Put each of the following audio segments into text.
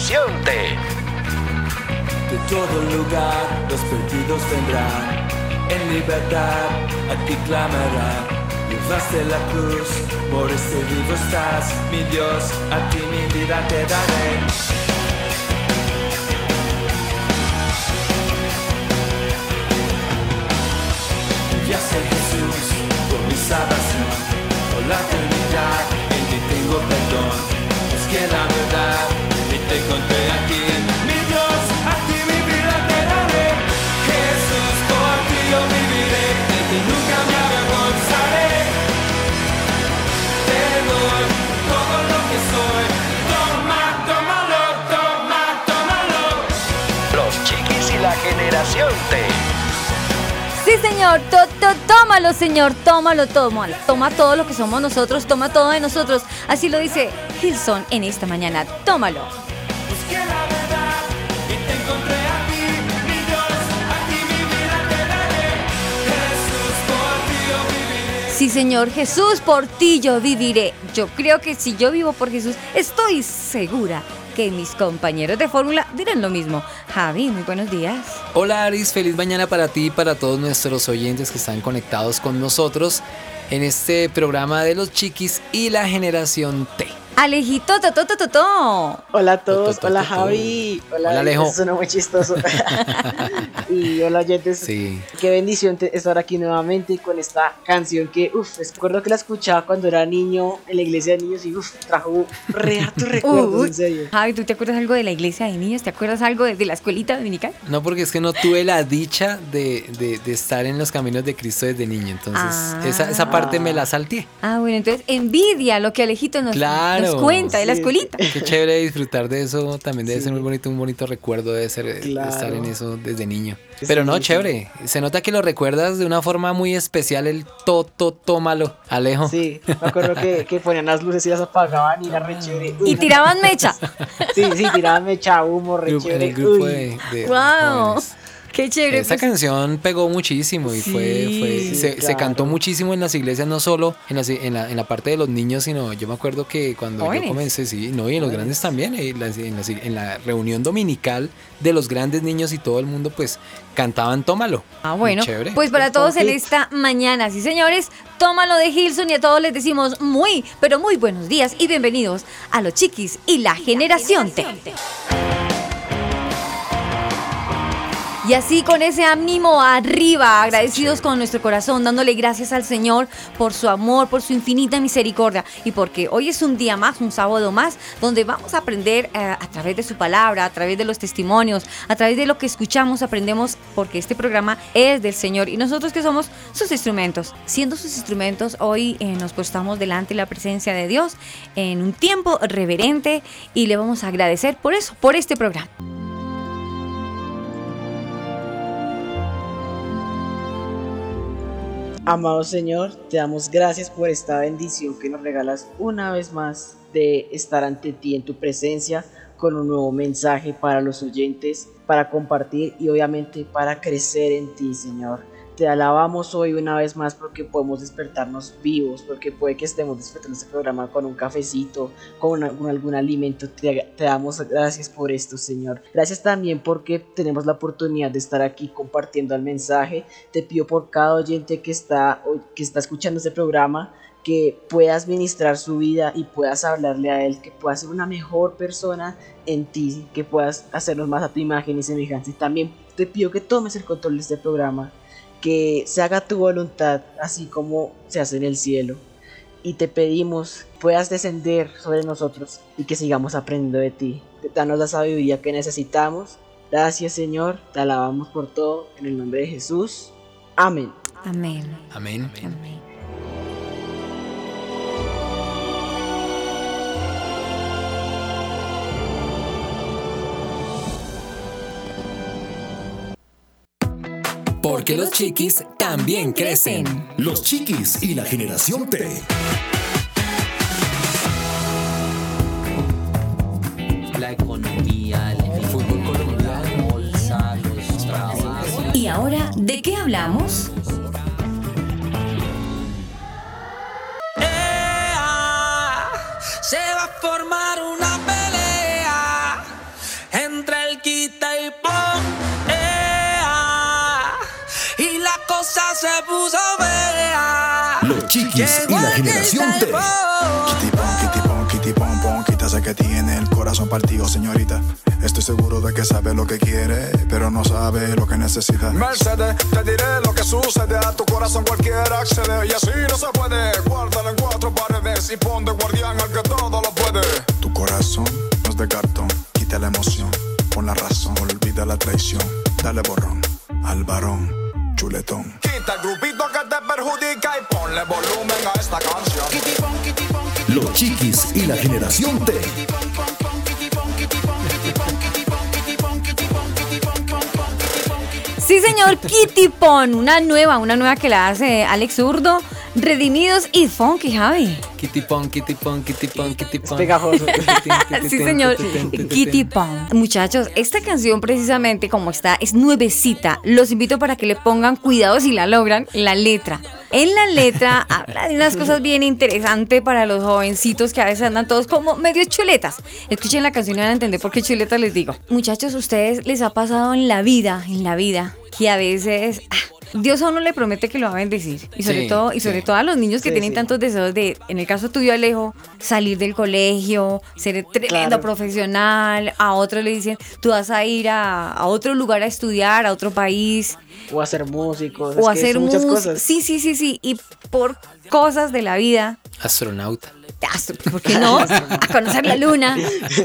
La generación T. De todo lugar los perdidos vendrán, en libertad a ti clamarán. Llevaste la cruz, por este vivo estás, mi Dios, a ti mi vida te daré. Ya sé Jesús, Señor, tómalo, señor, tómalo, tómalo. Toma todo lo que somos nosotros, toma todo de nosotros. Así lo dice Hilson en esta mañana. Tómalo. Sí, Señor Jesús, por ti yo viviré. Yo creo que si yo vivo por Jesús, estoy segura que mis compañeros de fórmula dirán lo mismo. Javi, muy buenos días. Hola Aris, feliz mañana para ti y para todos nuestros oyentes que están conectados con nosotros en este programa de los chiquis y la generación T. Alejito, to, to, to, to, Hola a todos, hola Javi. Hola, hola Alejo. Suena muy chistoso. y hola oyentes. Sí. Qué bendición estar aquí nuevamente con esta canción que, uff, recuerdo que la escuchaba cuando era niño en la iglesia de niños y uff, trajo re harto recuerdos, en serio. Javi, ¿tú te acuerdas algo de la iglesia de niños? ¿Te acuerdas algo de, la escuelita dominical? No, porque es que no tuve la dicha de, de, estar en los caminos de Cristo desde niño, entonces ah. esa, esa parte me la salté. Ah, bueno, entonces envidia lo que Alejito nos, claro cuenta de la escuelita. Qué chévere disfrutar de eso, también debe ser muy bonito, un bonito recuerdo de ser estar en eso desde niño. Pero no, chévere, se nota que lo recuerdas de una forma muy especial el toto tómalo, Alejo. Sí, me acuerdo que, que ponían las luces y las apagaban y era re chévere. Y tiraban mecha. Sí, sí, tiraban mecha, humo, re chévere. el grupo de, wow. Qué chévere. Esa pues. canción pegó muchísimo y fue, fue se, cantó muchísimo en las iglesias, no solo en la, en la, en la parte de los niños, sino yo me acuerdo que cuando yo comencé, sí, no, y en los grandes también, en la, en la, reunión dominical de los grandes niños y todo el mundo, pues cantaban Tómalo. Ah, bueno. Pues para todos en esta mañana, sí señores, Tómalo de Gilson y a todos les decimos muy, pero muy buenos días y bienvenidos a los chiquis y la, generación, T. Y así con ese ánimo arriba, agradecidos con nuestro corazón, dándole gracias al Señor por su amor, por su infinita misericordia y porque hoy es un día más, un sábado más, donde vamos a aprender eh, a través de su palabra, a través de los testimonios, a través de lo que escuchamos, aprendemos porque este programa es del Señor y nosotros que somos sus instrumentos. Siendo sus instrumentos, hoy eh, nos postamos delante de la presencia de Dios en un tiempo reverente y le vamos a agradecer por eso, por este programa. Amado Señor, te damos gracias por esta bendición que nos regalas una vez más de estar ante ti en tu presencia con un nuevo mensaje para los oyentes, para compartir y obviamente para crecer en ti, Señor. Te alabamos hoy una vez más porque podemos despertarnos vivos, porque puede que estemos despertando este programa con un cafecito, con, algún alimento. Te, damos gracias por esto, Señor. Gracias también porque tenemos la oportunidad de estar aquí compartiendo el mensaje. Te pido por cada oyente que está, que está escuchando este programa que puedas ministrar su vida y puedas hablarle a él, que puedas ser una mejor persona en ti, que puedas hacernos más a tu imagen y semejanza. Y también te pido que tomes el control de este programa que se haga tu voluntad así como se hace en el cielo. Y te pedimos puedas descender sobre nosotros y que sigamos aprendiendo de ti. danos la sabiduría que necesitamos. Gracias Señor, te alabamos por todo, en el nombre de Jesús. Amén. Amén. Amén. Amén. Porque los chiquis también crecen. Los chiquis y la generación T. La economía, el fútbol colombiano, la bolsa, los trabajos. ¿Y ahora de qué hablamos? Y la generación T. Kitty pon, kitty pon, kitty pon, pon, quítase que tiene el corazón partido, señorita. Estoy seguro de que sabe lo que quiere, pero no sabe lo que necesita. Mercedes, te diré lo que sucede a tu corazón cualquiera accede y así no se puede. Guárdalo en cuatro paredes y pon de guardián al que todo lo puede. Tu corazón no es de cartón, quita la emoción, pon la razón, olvida la traición, dale borrón al varón, chuletón. Quita el grupito que te perjudica y ponle volumen a esta canción. Los chiquis y la generación T. Sí, señor, Kitty Pon, una nueva, una nueva que la hace Alex Zurdo, Redimidos y Funky, Javi. Kitty pon, kitty pon, kitty pon, kitty pon. pegajoso. Sí, señor, Kitty Pon. Muchachos, esta canción precisamente como está, es nuevecita. Los invito para que le pongan cuidado si la logran, la letra. En la letra habla de unas cosas bien interesantes para los jovencitos que a veces andan todos como medio chuletas. Escuchen la canción y van a entender por qué chuletas les digo. Muchachos, ¿ustedes les ha pasado en la vida, en la vida, que a veces... ah, Dios a uno le promete que lo va a bendecir. Y sobre Sí, todo, y sobre sí. todo a los niños que Sí, tienen sí. tantos deseos de, en el caso tuyo, Alejo, salir del colegio, ser tremendo Claro. profesional. A otro le dicen, tú vas a ir a, a otro lugar a estudiar, a otro país, O hacer músicos. o es a que hacer son muchas música. cosas. Sí, sí, sí, sí. Y por cosas de la vida, Astronauta. astro- ¿por qué no? A conocer la luna.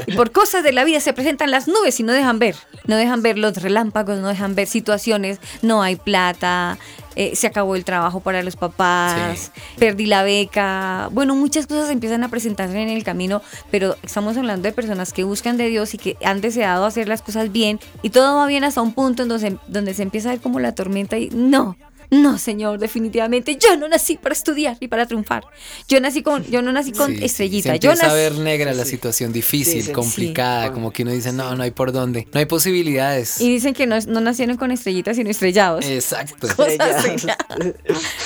Y por cosas de la vida se presentan las nubes y no dejan ver. No dejan ver los relámpagos, no dejan ver situaciones. No hay plata, eh, se acabó el trabajo para los papás, perdí la beca. Bueno, muchas cosas empiezan a presentarse en el camino, pero estamos hablando de personas que buscan de Dios y que han deseado hacer las cosas bien y todo va bien hasta un punto en donde, donde se empieza a ver como la tormenta y no. No, señor, definitivamente yo no nací para estudiar ni para triunfar. Yo nací con, yo no nací con Sí, estrellita. Se yo empieza a nací, ver negra la Sí. situación difícil, Sí, sí, complicada, sí. como que uno dice, no, no hay por dónde, no hay posibilidades. y dicen que no, no nacieron con estrellitas sino estrellados. Exacto. Estrellas.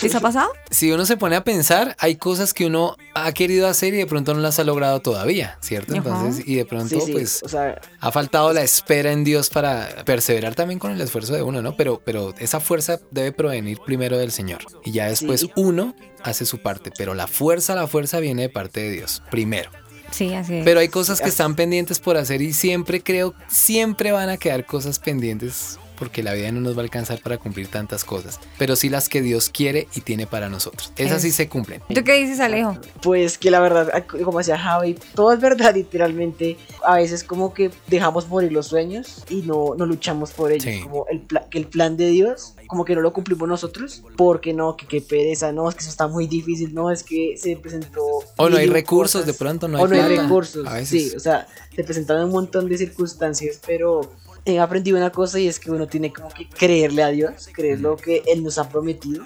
¿Les ha pasado? Si uno se pone a pensar, hay cosas que uno ha querido hacer y de pronto no las ha logrado todavía, ¿cierto? Ajá. Entonces, y de pronto, Sí, sí, pues, o sea, ha faltado la espera en Dios para perseverar también con el esfuerzo de uno, ¿no? Pero, pero esa fuerza debe provenir primero del Señor. Y ya después uno hace su parte, pero la fuerza, la fuerza viene de parte de Dios, primero. Sí, así es. Pero hay cosas que están pendientes por hacer y siempre creo, siempre van a quedar cosas pendientes porque la vida no nos va a alcanzar para cumplir tantas cosas, pero sí las que Dios quiere y tiene para nosotros. Esas sí Es- se cumplen. ¿Tú qué dices, Alejo? Pues que la verdad, como decía Javi, todo es verdad literalmente. A veces como que dejamos morir los sueños y no, no luchamos por ellos. Sí. Como el, pla- que el plan de Dios, como que no lo cumplimos nosotros. Porque no, que qué pereza, no, es que eso está muy difícil, no, es que se presentó... O no hay recursos, cosas, de pronto no hay o no hay plata. recursos, A veces. sí, o sea, se presentaron un montón de circunstancias, pero he aprendido una cosa y es que uno tiene como que creerle a Dios, creer lo que Él nos ha prometido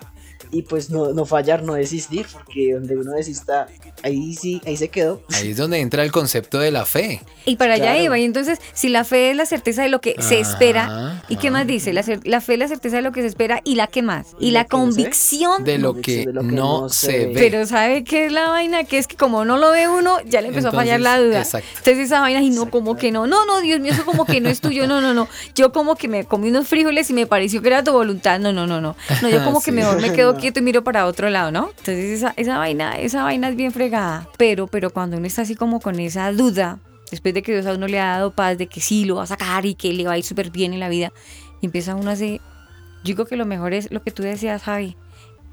y pues no, no fallar, no desistir, porque donde uno desista, ahí sí, ahí se quedó. Ahí es donde entra el concepto de la fe. Y para allá iba. Y entonces, si la fe es la certeza de lo que se espera, Ajá, ¿y qué más dice? La, fe es la certeza de lo que se espera y la que más. Y, Y la no convicción. De lo que, de lo que no, no se se ve. ve. Pero ¿sabe qué es la vaina? Que es que como no lo ve uno, ya le empezó a fallar la duda. exacto. Entonces esa vaina, y no, como que no, no, no, Dios mío, eso como que no es tuyo, no, no, no. Yo como que me comí unos frijoles y me pareció que era tu voluntad, no, no, no, no. No, yo como que mejor me quedo No. Quieto y miro para otro lado, ¿no? Entonces esa, esa vaina, esa vaina es bien fregada. Pero, pero cuando uno está así como con esa duda, después de que Dios a uno le ha dado paz de que sí lo va a sacar y que le va a ir súper bien en la vida, empieza uno así. Yo digo que lo mejor es lo que tú decías, Javi,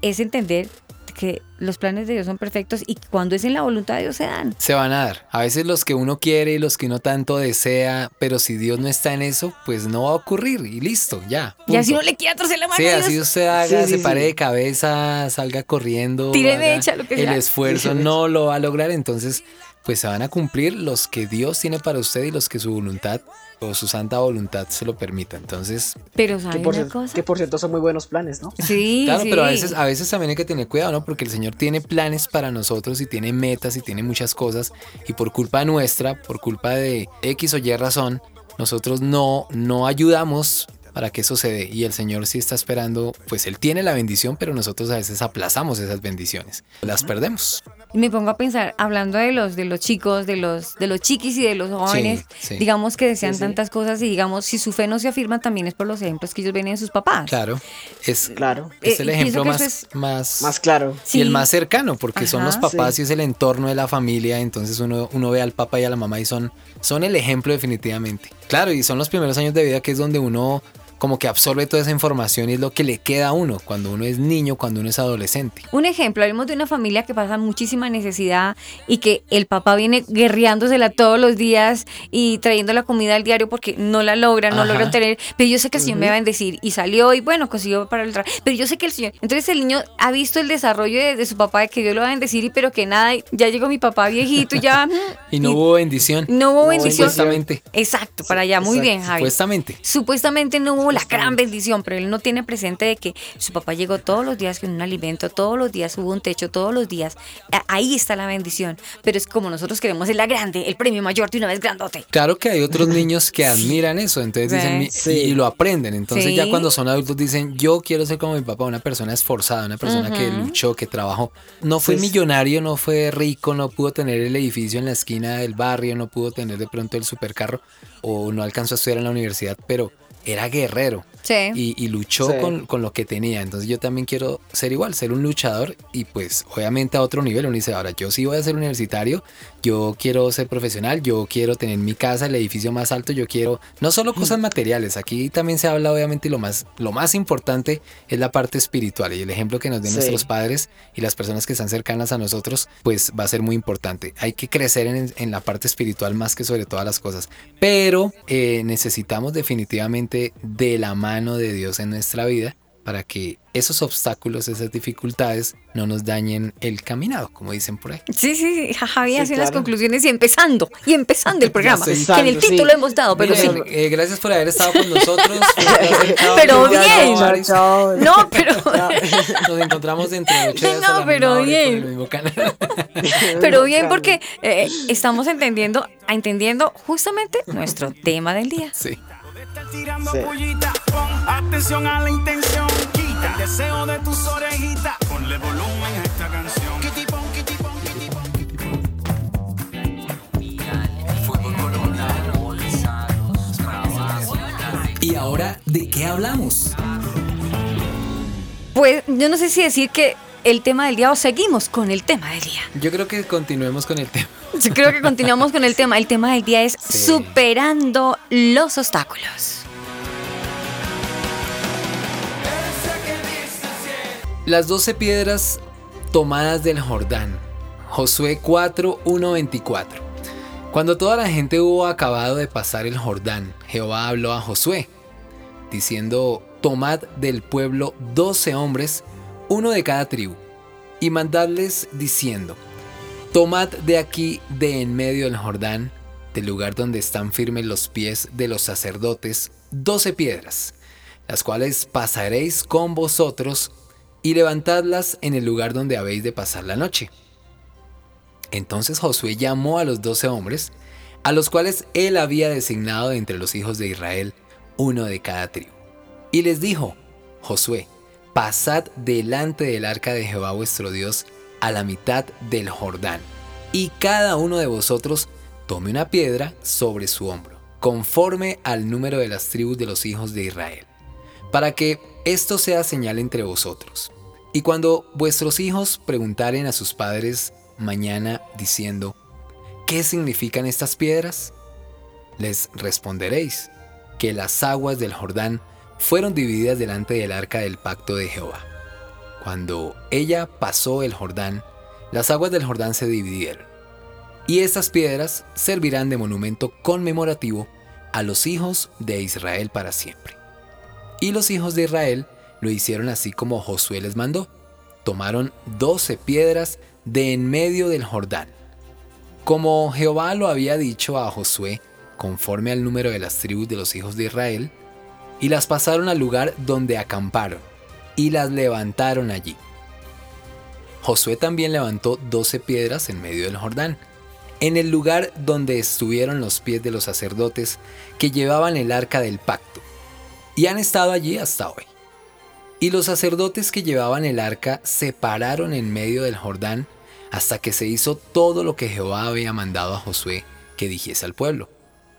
es entender que los planes de Dios son perfectos y cuando es en la voluntad de Dios se dan. Se van a dar. A veces los que uno quiere y los que uno tanto desea, pero si Dios no está en eso, pues no va a ocurrir y listo, ya. Y así no le quiera torcer la mano. Sí, a Dios. así usted haga, se pare de cabeza, salga corriendo. Tire mecha, lo que El sea. esfuerzo no lo va a lograr, entonces pues se van a cumplir los que Dios tiene para usted y los que su voluntad o su santa voluntad se lo permita. Entonces, Pero Que ¿sabe por, una cosa? que por cierto son muy buenos planes, ¿no? Sí, claro, sí. pero a veces, a veces también hay que tener cuidado, ¿no? Porque el Señor tiene planes para nosotros y tiene metas y tiene muchas cosas y por culpa nuestra, por culpa de X o Y razón, nosotros no, no ayudamos para que eso se dé y el Señor sí está esperando, pues Él tiene la bendición, pero nosotros a veces aplazamos esas bendiciones, las perdemos. Y me pongo a pensar, hablando de los de los chicos, de los de los chiquis y de los jóvenes, sí. digamos que desean Sí, sí. tantas cosas y digamos si su fe no se afirma también es por los ejemplos que ellos ven en sus papás. Claro, es, Claro. es Eh, el y ejemplo más, más, Más claro. Sí. y el más cercano, porque son los papás Sí. y es el entorno de la familia, entonces uno, uno ve al papá y a la mamá y son, son el ejemplo definitivamente. Claro, y son los primeros años de vida que es donde uno como que absorbe toda esa información y es lo que le queda a uno cuando uno es niño, cuando uno es adolescente. Un ejemplo, hablemos de una familia que pasa muchísima necesidad y que el papá viene guerreándosela todos los días y trayendo la comida al diario porque no la logran, no Ajá. logran tener, pero yo sé que el Señor me va a bendecir y salió y bueno, consiguió para el trabajo, pero yo sé que el Señor, entonces el niño ha visto el desarrollo de, de su papá, de que Dios lo va a bendecir y pero que nada, ya llegó mi papá viejito y ya... Y no hubo bendición. no hubo bendición. Supuestamente. Exacto, para allá, muy Exacto. bien, Javi. Supuestamente. Supuestamente no hubo la gran bendición, pero él no tiene presente de que su papá llegó todos los días con un alimento, todos los días hubo un techo, todos los días. Ahí está la bendición. Pero es como nosotros queremos es la grande, el premio mayor de una vez grandote. Claro que hay otros niños que admiran eso, entonces dicen Sí. y lo aprenden. Entonces Sí. ya cuando son adultos dicen, yo quiero ser como mi papá, una persona esforzada, una persona que luchó, que trabajó. No fue Sí. millonario, no fue rico, no pudo tener el edificio en la esquina del barrio, no pudo tener de pronto el supercarro o no alcanzó a estudiar en la universidad, pero era guerrero. Sí. y, y luchó Sí. con, con lo que tenía. Entonces yo también quiero ser igual, ser un luchador y pues obviamente a otro nivel. Uno dice, ahora yo sí voy a ser universitario, yo quiero ser profesional, yo quiero tener mi casa, el edificio más alto, yo quiero no solo cosas materiales, aquí también se habla obviamente lo más, lo más importante es la parte espiritual y el ejemplo que nos den Sí. nuestros padres y las personas que están cercanas a nosotros, pues va a ser muy importante. Hay que crecer en, en la parte espiritual más que sobre todas las cosas, pero eh, necesitamos definitivamente de la mano de Dios en nuestra vida para que esos obstáculos, esas dificultades no nos dañen el caminado, como dicen por ahí. Sí, sí, sí. Ja- Javi Sí, hace las claro. conclusiones y empezando, y empezando el programa. que en el título sí. hemos dado, pero Miren, sí. eh, gracias por haber estado con nosotros. Pero bien. No, pero, Nos encontramos dentro de ocho días No, a la pero misma hora y por bien. el mismo canal. pero bien porque eh, estamos entendiendo, entendiendo justamente nuestro tema del día. Sí. atención a la intención. El deseo de tus orejitas. Ponle volumen a esta canción. Y ahora, ¿de qué hablamos? Pues yo no sé si decir que el tema del día o seguimos con el tema del día. Yo creo que continuemos con el tema. Yo creo que continuamos con el tema. El tema del día es Sí. superando los obstáculos. Las doce piedras tomadas del Jordán. Josué 4, 1, 24. Cuando toda la gente hubo acabado de pasar el Jordán, Jehová habló a Josué, diciendo, tomad del pueblo doce hombres, uno de cada tribu, y mandadles diciendo, tomad de aquí, de en medio del Jordán, del lugar donde están firmes los pies de los sacerdotes, doce piedras, las cuales pasaréis con vosotros, y levantadlas en el lugar donde habéis de pasar la noche. Entonces Josué llamó a los doce hombres, a los cuales él había designado de entre los hijos de Israel, uno de cada tribu. Y les dijo, Josué, pasad delante del arca de Jehová vuestro Dios a la mitad del Jordán, y cada uno de vosotros tome una piedra sobre su hombro, conforme al número de las tribus de los hijos de Israel, para que esto sea señal entre vosotros. Y cuando vuestros hijos preguntaren a sus padres mañana diciendo, ¿qué significan estas piedras? Les responderéis que las aguas del Jordán fueron divididas delante del arca del pacto de Jehová. Cuando ella pasó el Jordán, las aguas del Jordán se dividieron. Y estas piedras servirán de monumento conmemorativo a los hijos de Israel para siempre. Y los hijos de Israel lo hicieron así como Josué les mandó. Tomaron doce piedras de en medio del Jordán. Como Jehová lo había dicho a Josué, conforme al número de las tribus de los hijos de Israel, y las pasaron al lugar donde acamparon, y las levantaron allí. Josué también levantó doce piedras en medio del Jordán, en el lugar donde estuvieron los pies de los sacerdotes que llevaban el arca del pacto, y han estado allí hasta hoy. Y los sacerdotes que llevaban el arca se pararon en medio del Jordán hasta que se hizo todo lo que Jehová había mandado a Josué que dijese al pueblo,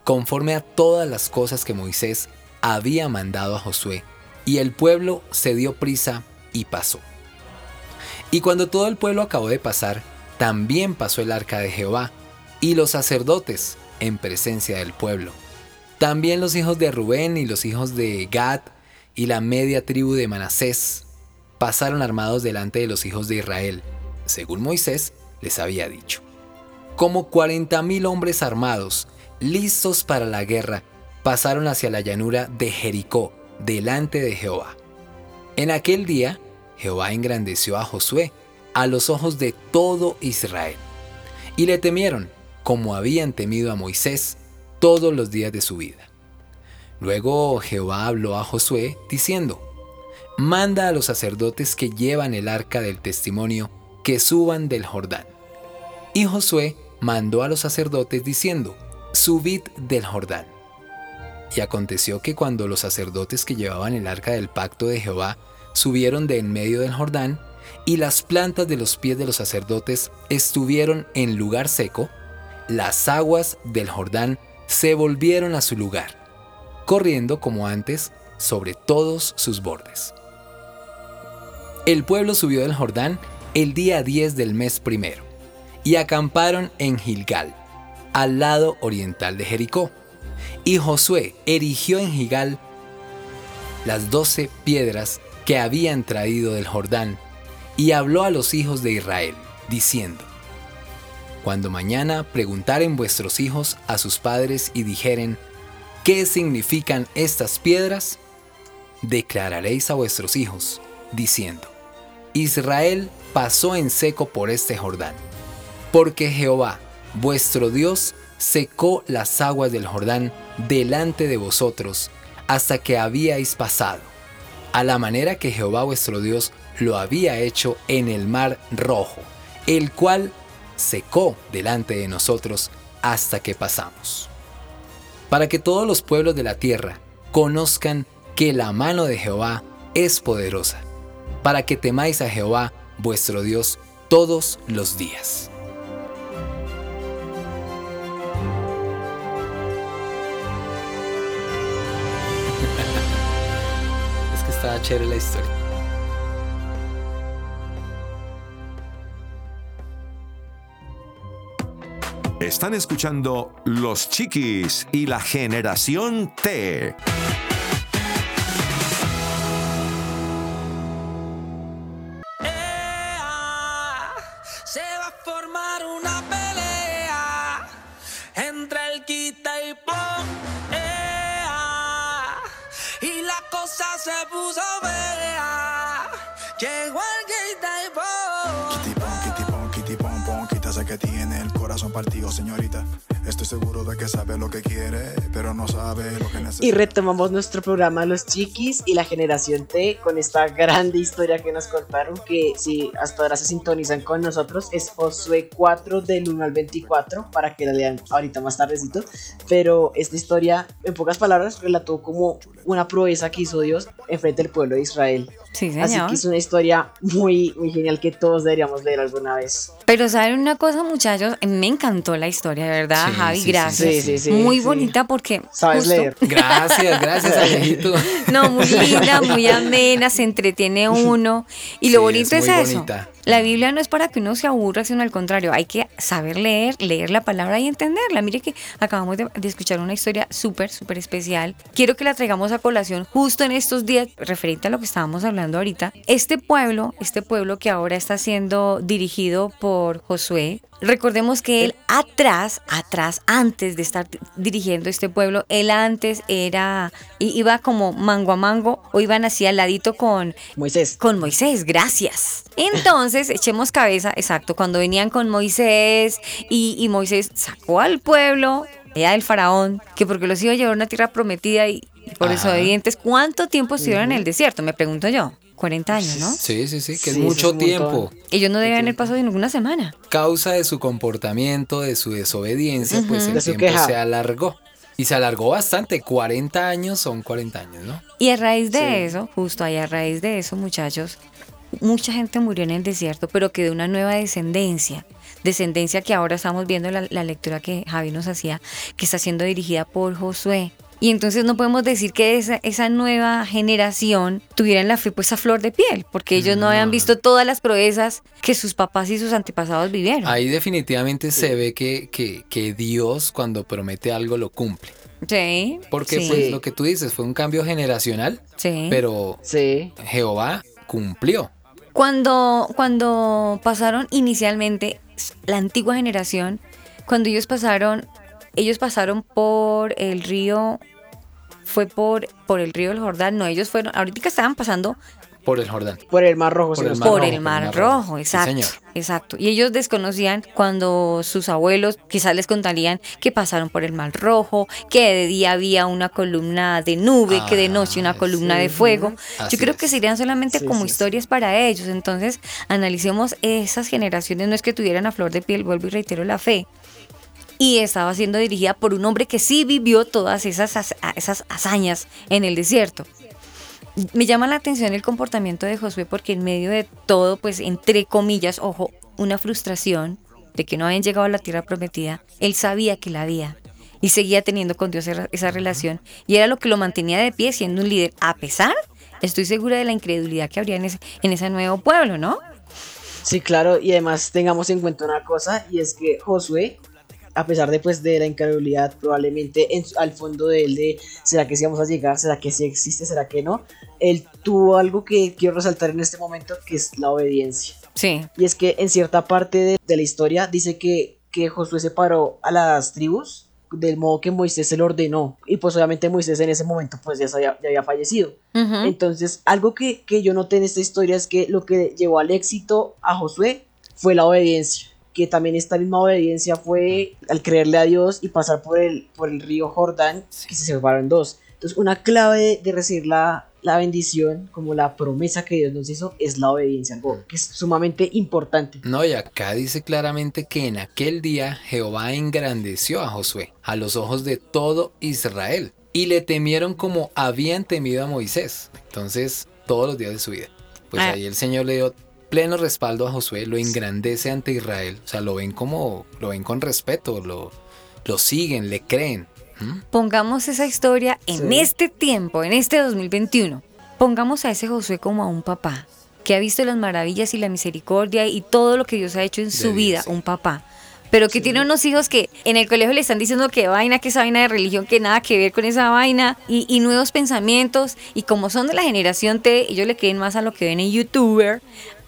conforme a todas las cosas que Moisés había mandado a Josué, y el pueblo se dio prisa y pasó. Y cuando todo el pueblo acabó de pasar, también pasó el arca de Jehová, y los sacerdotes en presencia del pueblo. También los hijos de Rubén y los hijos de Gad y la media tribu de Manasés pasaron armados delante de los hijos de Israel, según Moisés les había dicho. Como cuarenta mil hombres armados, listos para la guerra, pasaron hacia la llanura de Jericó, delante de Jehová. En aquel día, Jehová engrandeció a Josué a los ojos de todo Israel, y le temieron como habían temido a Moisés todos los días de su vida. Luego Jehová habló a Josué diciendo, Manda a los sacerdotes que llevan el arca del testimonio que suban del Jordán. Y Josué mandó a los sacerdotes diciendo, Subid del Jordán. Y aconteció que cuando los sacerdotes que llevaban el arca del pacto de Jehová subieron de en medio del Jordán, y las plantas de los pies de los sacerdotes estuvieron en lugar seco, las aguas del Jordán se volvieron a su lugar, corriendo como antes sobre todos sus bordes. El pueblo subió del Jordán el día 10 del mes primero, y acamparon en Gilgal, al lado oriental de Jericó. Y Josué erigió en Gilgal las doce piedras que habían traído del Jordán, y habló a los hijos de Israel, diciendo, Cuando mañana preguntaren vuestros hijos a sus padres y dijeren, ¿qué significan estas piedras? Declararéis a vuestros hijos, diciendo, Israel pasó en seco por este Jordán, porque Jehová, vuestro Dios, secó las aguas del Jordán delante de vosotros hasta que habíais pasado, a la manera que Jehová vuestro Dios lo había hecho en el mar rojo, el cual secó delante de nosotros hasta que pasamos. Para que todos los pueblos de la tierra conozcan que la mano de Jehová es poderosa para que temáis a Jehová vuestro Dios todos los días. es que está chévere la historia. Están escuchando Los Chiquis y la Generación T. partido, señorita. Estoy seguro de que sabe lo que quiere, pero no sabe lo que necesita. Y retomamos nuestro programa Los Chiquis y la Generación T con esta grande historia que nos contaron que si hasta ahora se sintonizan con nosotros es Josué 4 del 1 al 24 para que la lean ahorita más tardecito. Pero esta historia, en pocas palabras, relató como una proeza que hizo Dios en frente del pueblo de Israel. Sí, señor. Así que es una historia muy, muy genial que todos deberíamos leer alguna vez. Pero saben una cosa, muchachos, me encantó la historia, de verdad, Sí, Javi, sí, gracias. sí, sí, sí, muy sí. bonita porque Sabes justo- leer. Gracias, gracias, Alejito. No, muy linda, muy amena, se entretiene uno. Y lo Sí, bonito es, muy eso. bonita. La Biblia no es para que uno se aburra, sino al contrario, hay que saber leer, leer la palabra y entenderla. Mire que acabamos de, escuchar una historia súper, súper especial. Quiero que la traigamos a colación justo en estos días, referente a lo que estábamos hablando ahorita. Este pueblo, este pueblo que ahora está siendo dirigido por Josué, Recordemos que él atrás, atrás, antes de estar dirigiendo este pueblo, él antes era, iba como mango a mango o iban así al ladito con Moisés. Con Moisés, gracias. Entonces, echemos cabeza, exacto, cuando venían con Moisés y, y Moisés sacó al pueblo, era el faraón, que porque los iba a llevar a una tierra prometida y, por desobedientes, ¿cuánto tiempo estuvieron en el desierto? Me pregunto yo. 40 años, ¿no? Sí, sí, sí, que es mucho tiempo. Ellos no deben haber pasado ninguna semana. Causa de su comportamiento, de su desobediencia, pues el tiempo se alargó. Y se alargó bastante, 40 años son 40 años, ¿no? Y a raíz de eso, justo ahí a raíz de eso, muchachos, mucha gente murió en el desierto, pero quedó una nueva descendencia. Descendencia que ahora estamos viendo la, la lectura que Javi nos hacía, que está siendo dirigida por Josué. Y entonces no podemos decir que esa, esa nueva generación tuviera la fe pues a flor de piel, porque ellos no, habían visto todas las proezas que sus papás y sus antepasados vivieron. Ahí definitivamente se ve que, que, que Dios cuando promete algo lo cumple. Sí. Porque sí. pues lo que tú dices fue un cambio generacional, Sí. pero Jehová cumplió. Cuando, cuando pasaron inicialmente la antigua generación, cuando ellos pasaron, ellos pasaron por el río, fue por, por el río del Jordán, no, ellos fueron, ahorita estaban pasando Por el Jordán. Por el Mar Rojo. Por el Mar por estoy el mal. mar rojo, exacto. señor. Exacto. Y ellos desconocían cuando sus abuelos quizás les contarían que pasaron por el mar rojo, que de día había una columna de nube, que de noche una columna de fuego. Así Yo creo es. que serían solamente Sí, como sí, sí. historias para ellos. Entonces, analicemos esas generaciones, no es que tuvieran a flor de piel, vuelvo y reitero la fe. Y estaba siendo dirigida por un hombre que sí vivió todas esas, esas hazañas en el desierto. Me llama la atención el comportamiento de Josué porque en medio de todo, pues entre comillas, ojo, una frustración de que no habían llegado a la tierra prometida, él sabía que la había y seguía teniendo con Dios esa esa relación y era lo que lo mantenía de pie siendo un líder, a pesar, estoy segura de la incredulidad que habría en ese, en ese nuevo pueblo, ¿no? Sí, claro, y además tengamos en cuenta una cosa, y es que Josué, a pesar de, pues, de la incredulidad, probablemente en al fondo de él de, ¿será que sí vamos a llegar? ¿Será que sí existe? ¿Será que no? Él tuvo algo que quiero resaltar en este momento, que es la obediencia. Sí. Y es que en cierta parte de, de la historia dice que, que Josué separó a las tribus del modo que Moisés se lo ordenó. Y pues obviamente Moisés en ese momento pues ya, se había, ya había fallecido. Entonces, algo que, que yo noté en esta historia es que lo que llevó al éxito a Josué fue la obediencia. Que también esta misma obediencia fue al creerle a Dios y pasar por el, por el río Jordán, que se separaron dos. Entonces, una clave de, de recibir la, la bendición, como la promesa que Dios nos hizo, es la obediencia, algo que es sumamente importante. No, y acá dice claramente que en aquel día Jehová engrandeció a Josué a los ojos de todo Israel y le temieron como habían temido a Moisés. Entonces, todos los días de su vida. Pues Ah. ahí el Señor le dio pleno respaldo a Josué, lo engrandece ante Israel. O sea, lo ven como, lo ven con respeto, lo, lo siguen, le creen. ¿Mm? Pongamos esa historia en Sí. este tiempo, en este 2021. Pongamos a ese Josué como a un papá que ha visto las maravillas y la misericordia y todo lo que Dios ha hecho en su vida, sí. un papá. Pero que tiene unos hijos que en el colegio le están diciendo que vaina, que esa vaina de religión, que nada que ver con esa vaina, y, y nuevos pensamientos, y como son de la generación T, ellos le creen más a lo que ven en YouTuber,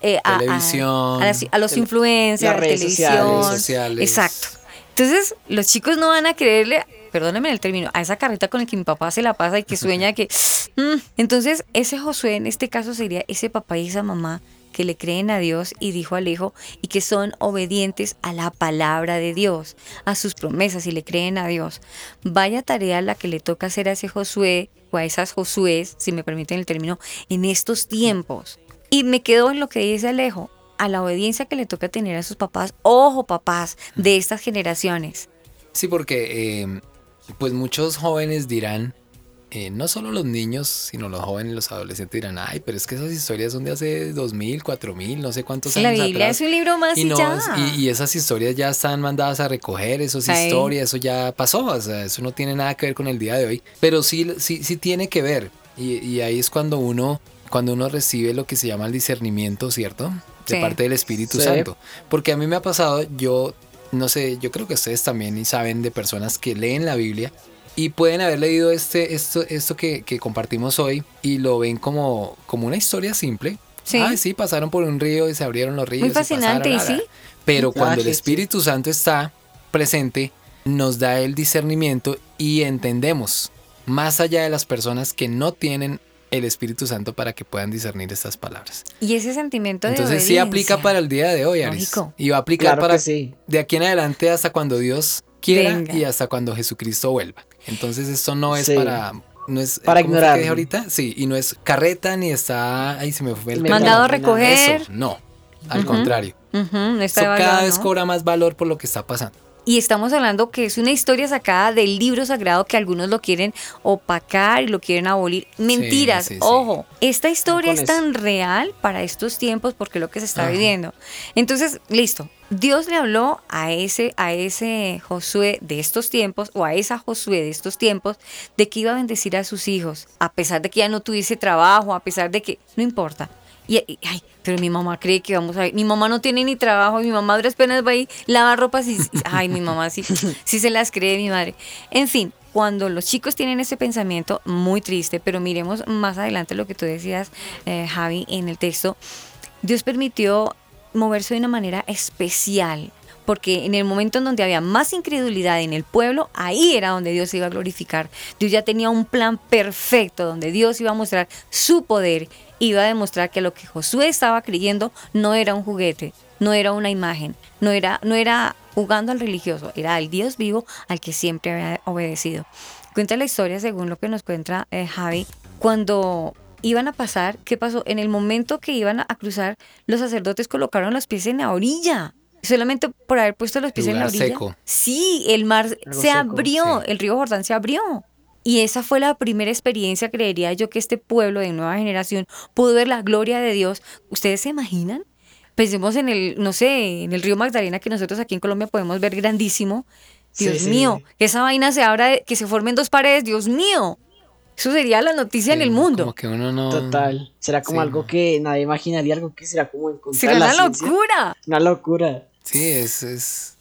eh, a- Televisión. a, las- a los Tele- influencers, las redes televisión, sociales. Exacto. Entonces, los chicos no van a creerle, perdónenme el término, a esa carreta con la que mi papá se la pasa y que sueña que... mm. Entonces, ese Josué en este caso sería ese papá y esa mamá que le creen a Dios y dijo al hijo y que son obedientes a la palabra de Dios, a sus promesas y le creen a Dios. Vaya tarea la que le toca hacer a ese Josué o a esas Josués, si me permiten el término, en estos tiempos. Y me quedo en lo que dice Alejo, a la obediencia que le toca tener a sus papás, ojo papás de estas generaciones. Sí, porque eh, pues muchos jóvenes dirán, eh, no solo los niños, sino los jóvenes, los adolescentes dirán, ay, pero es que esas historias son de hace 2000, 4000, no sé cuántos La años Biblia atrás. es un libro más y, no, ya. y, y esas historias ya están mandadas a recoger, eso es Sí. historia, eso ya pasó, o sea, eso no tiene nada que ver con el día de hoy, pero sí, sí, sí tiene que ver. Y, y ahí es cuando uno cuando uno recibe lo que se llama el discernimiento, ¿cierto? De Sí. parte del Espíritu Sí. Santo. Porque a mí me ha pasado, yo no sé, yo creo que ustedes también y saben de personas que leen la Biblia y pueden haber leído este, esto, esto que, que compartimos hoy y lo ven como, como una historia simple. Sí. Ah, sí, pasaron por un río y se abrieron los ríos. Muy y fascinante, pasaron, ¿y sí? Pero Ah, cuando el Espíritu Santo está presente, nos da el discernimiento y entendemos más allá de las personas que no tienen el Espíritu Santo para que puedan discernir estas palabras. Y ese sentimiento de Entonces sí aplica para el día de hoy, Aris. Lógico. Y va a aplicar Claro para que sí. de aquí en adelante hasta cuando Dios quiera Venga. y hasta cuando Jesucristo vuelva. Entonces esto no es Sí. para no es Para ¿cómo fue que ignorarlo. dije ahorita? Sí, y no es carreta ni está ahí se me fue el Me- Mandado a recoger. Eso, no. Al contrario. Está Eso cada vez ¿no? cobra más valor por lo que está pasando. Y estamos hablando que es una historia sacada del libro sagrado que algunos lo quieren opacar y lo quieren abolir. Mentiras, sí, sí. ojo, esta historia es eso. tan real para estos tiempos porque es lo que se está Ajá. viviendo. Entonces, listo. Dios le habló a ese, a ese Josué de estos tiempos o a esa Josué de estos tiempos de que iba a bendecir a sus hijos, a pesar de que ya no tuviese trabajo, a pesar de que, no importa. Y, y- ay, pero mi mamá cree que vamos a ver. Mi mamá no tiene ni trabajo mi mamá duras penas va ahí, lava ropas y. Ay, mi mamá sí, sí se las cree, mi madre. En fin, cuando los chicos tienen ese pensamiento muy triste, pero miremos más adelante lo que tú decías, eh, Javi, en el texto, Dios permitió moverse de una manera especial. Porque en el momento en donde había más incredulidad en el pueblo, ahí era donde Dios se iba a glorificar. Dios ya tenía un plan perfecto donde Dios iba a mostrar su poder, iba a demostrar que lo que Josué estaba creyendo no era un juguete, no era una imagen, no era, no era jugando al religioso, era al Dios vivo al que siempre había obedecido. Cuenta la historia según lo que nos cuenta eh, Javi, cuando iban a pasar, ¿qué pasó? En el momento que iban a cruzar, los sacerdotes colocaron los pies en la orilla. Solamente por haber puesto los pies en la orilla. seco. Sí, el mar Algo se seco, abrió, sí. el río Jordán se abrió. Y esa fue la primera experiencia, creería yo, que este pueblo de nueva generación pudo ver la gloria de Dios. ¿Ustedes se imaginan? Pensemos en el, no sé, en el río Magdalena que nosotros aquí en Colombia podemos ver grandísimo. Dios sí. mío, que esa vaina se abra, de- que se formen dos paredes, Dios mío. Eso sería la noticia en el mundo. Como que uno no. Total. Será como Sí. algo que nadie imaginaría, algo que será como encontrar la una ciencia. locura. Una locura. Sí, es, es.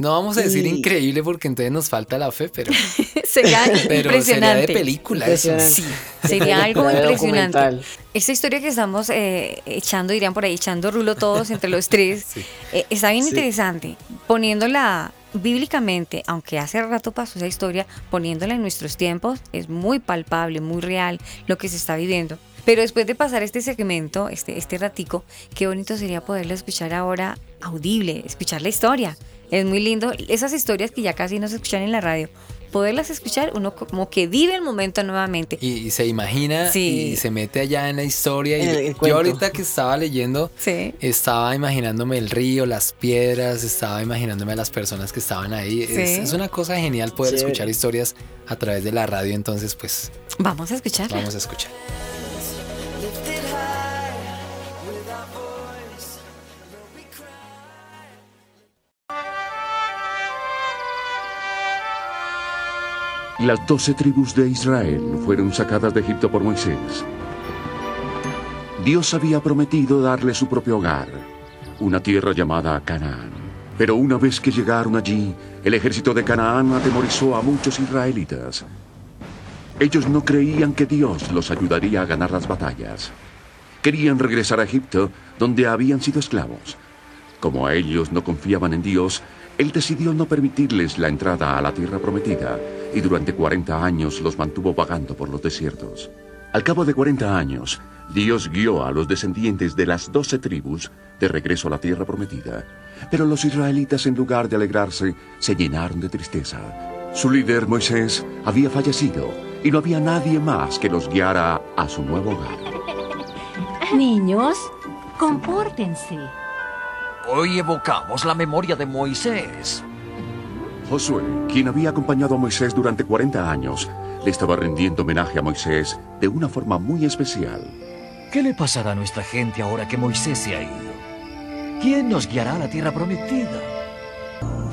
No vamos a decir Y- increíble porque entonces nos falta la fe, pero, sería pero sería de impresionante. película eso. Impresionante. Sí, sería algo impresionante. Esta historia que estamos eh, echando, dirían por ahí, echando rulo todos entre los tres, Sí. eh, está bien Sí. interesante. Poniéndola bíblicamente, aunque hace rato pasó esa historia, poniéndola en nuestros tiempos, es muy palpable, muy real lo que se está viviendo. Pero después de pasar este segmento, este, este ratico, qué bonito sería poderla escuchar ahora audible, escuchar la historia. Es muy lindo. Esas historias que ya casi no se escuchan en la radio, poderlas escuchar, uno como que vive el momento nuevamente. Y, y se imagina Sí. y se mete allá en la historia. Y el- el yo cuento. ahorita que estaba leyendo, Sí. estaba imaginándome el río, las piedras, estaba imaginándome a las personas que estaban ahí. Es, Sí. es una cosa genial poder escuchar historias a través de la radio, entonces pues Vamos a escucharla. vamos a escuchar. Las doce tribus de Israel fueron sacadas de Egipto por Moisés. Dios había prometido darle su propio hogar, una tierra llamada Canaán. Pero una vez que llegaron allí, el ejército de Canaán atemorizó a muchos israelitas. Ellos no creían que Dios los ayudaría a ganar las batallas. Querían regresar a Egipto, donde habían sido esclavos. Como a ellos no confiaban en Dios, Él decidió no permitirles la entrada a la tierra prometida y durante 40 años los mantuvo vagando por los desiertos. Al cabo de 40 años, Dios guió a los descendientes de las doce tribus de regreso a la tierra prometida. Pero los israelitas, en lugar de alegrarse, se llenaron de tristeza. Su líder, Moisés, había fallecido y no había nadie más que los guiara a su nuevo hogar. Niños, compórtense. Hoy evocamos la memoria de Moisés. Josué, quien había acompañado a Moisés durante 40 años, le estaba rendiendo homenaje a Moisés de una forma muy especial. ¿Qué le pasará a nuestra gente ahora que Moisés se ha ido? ¿Quién nos guiará a la tierra prometida?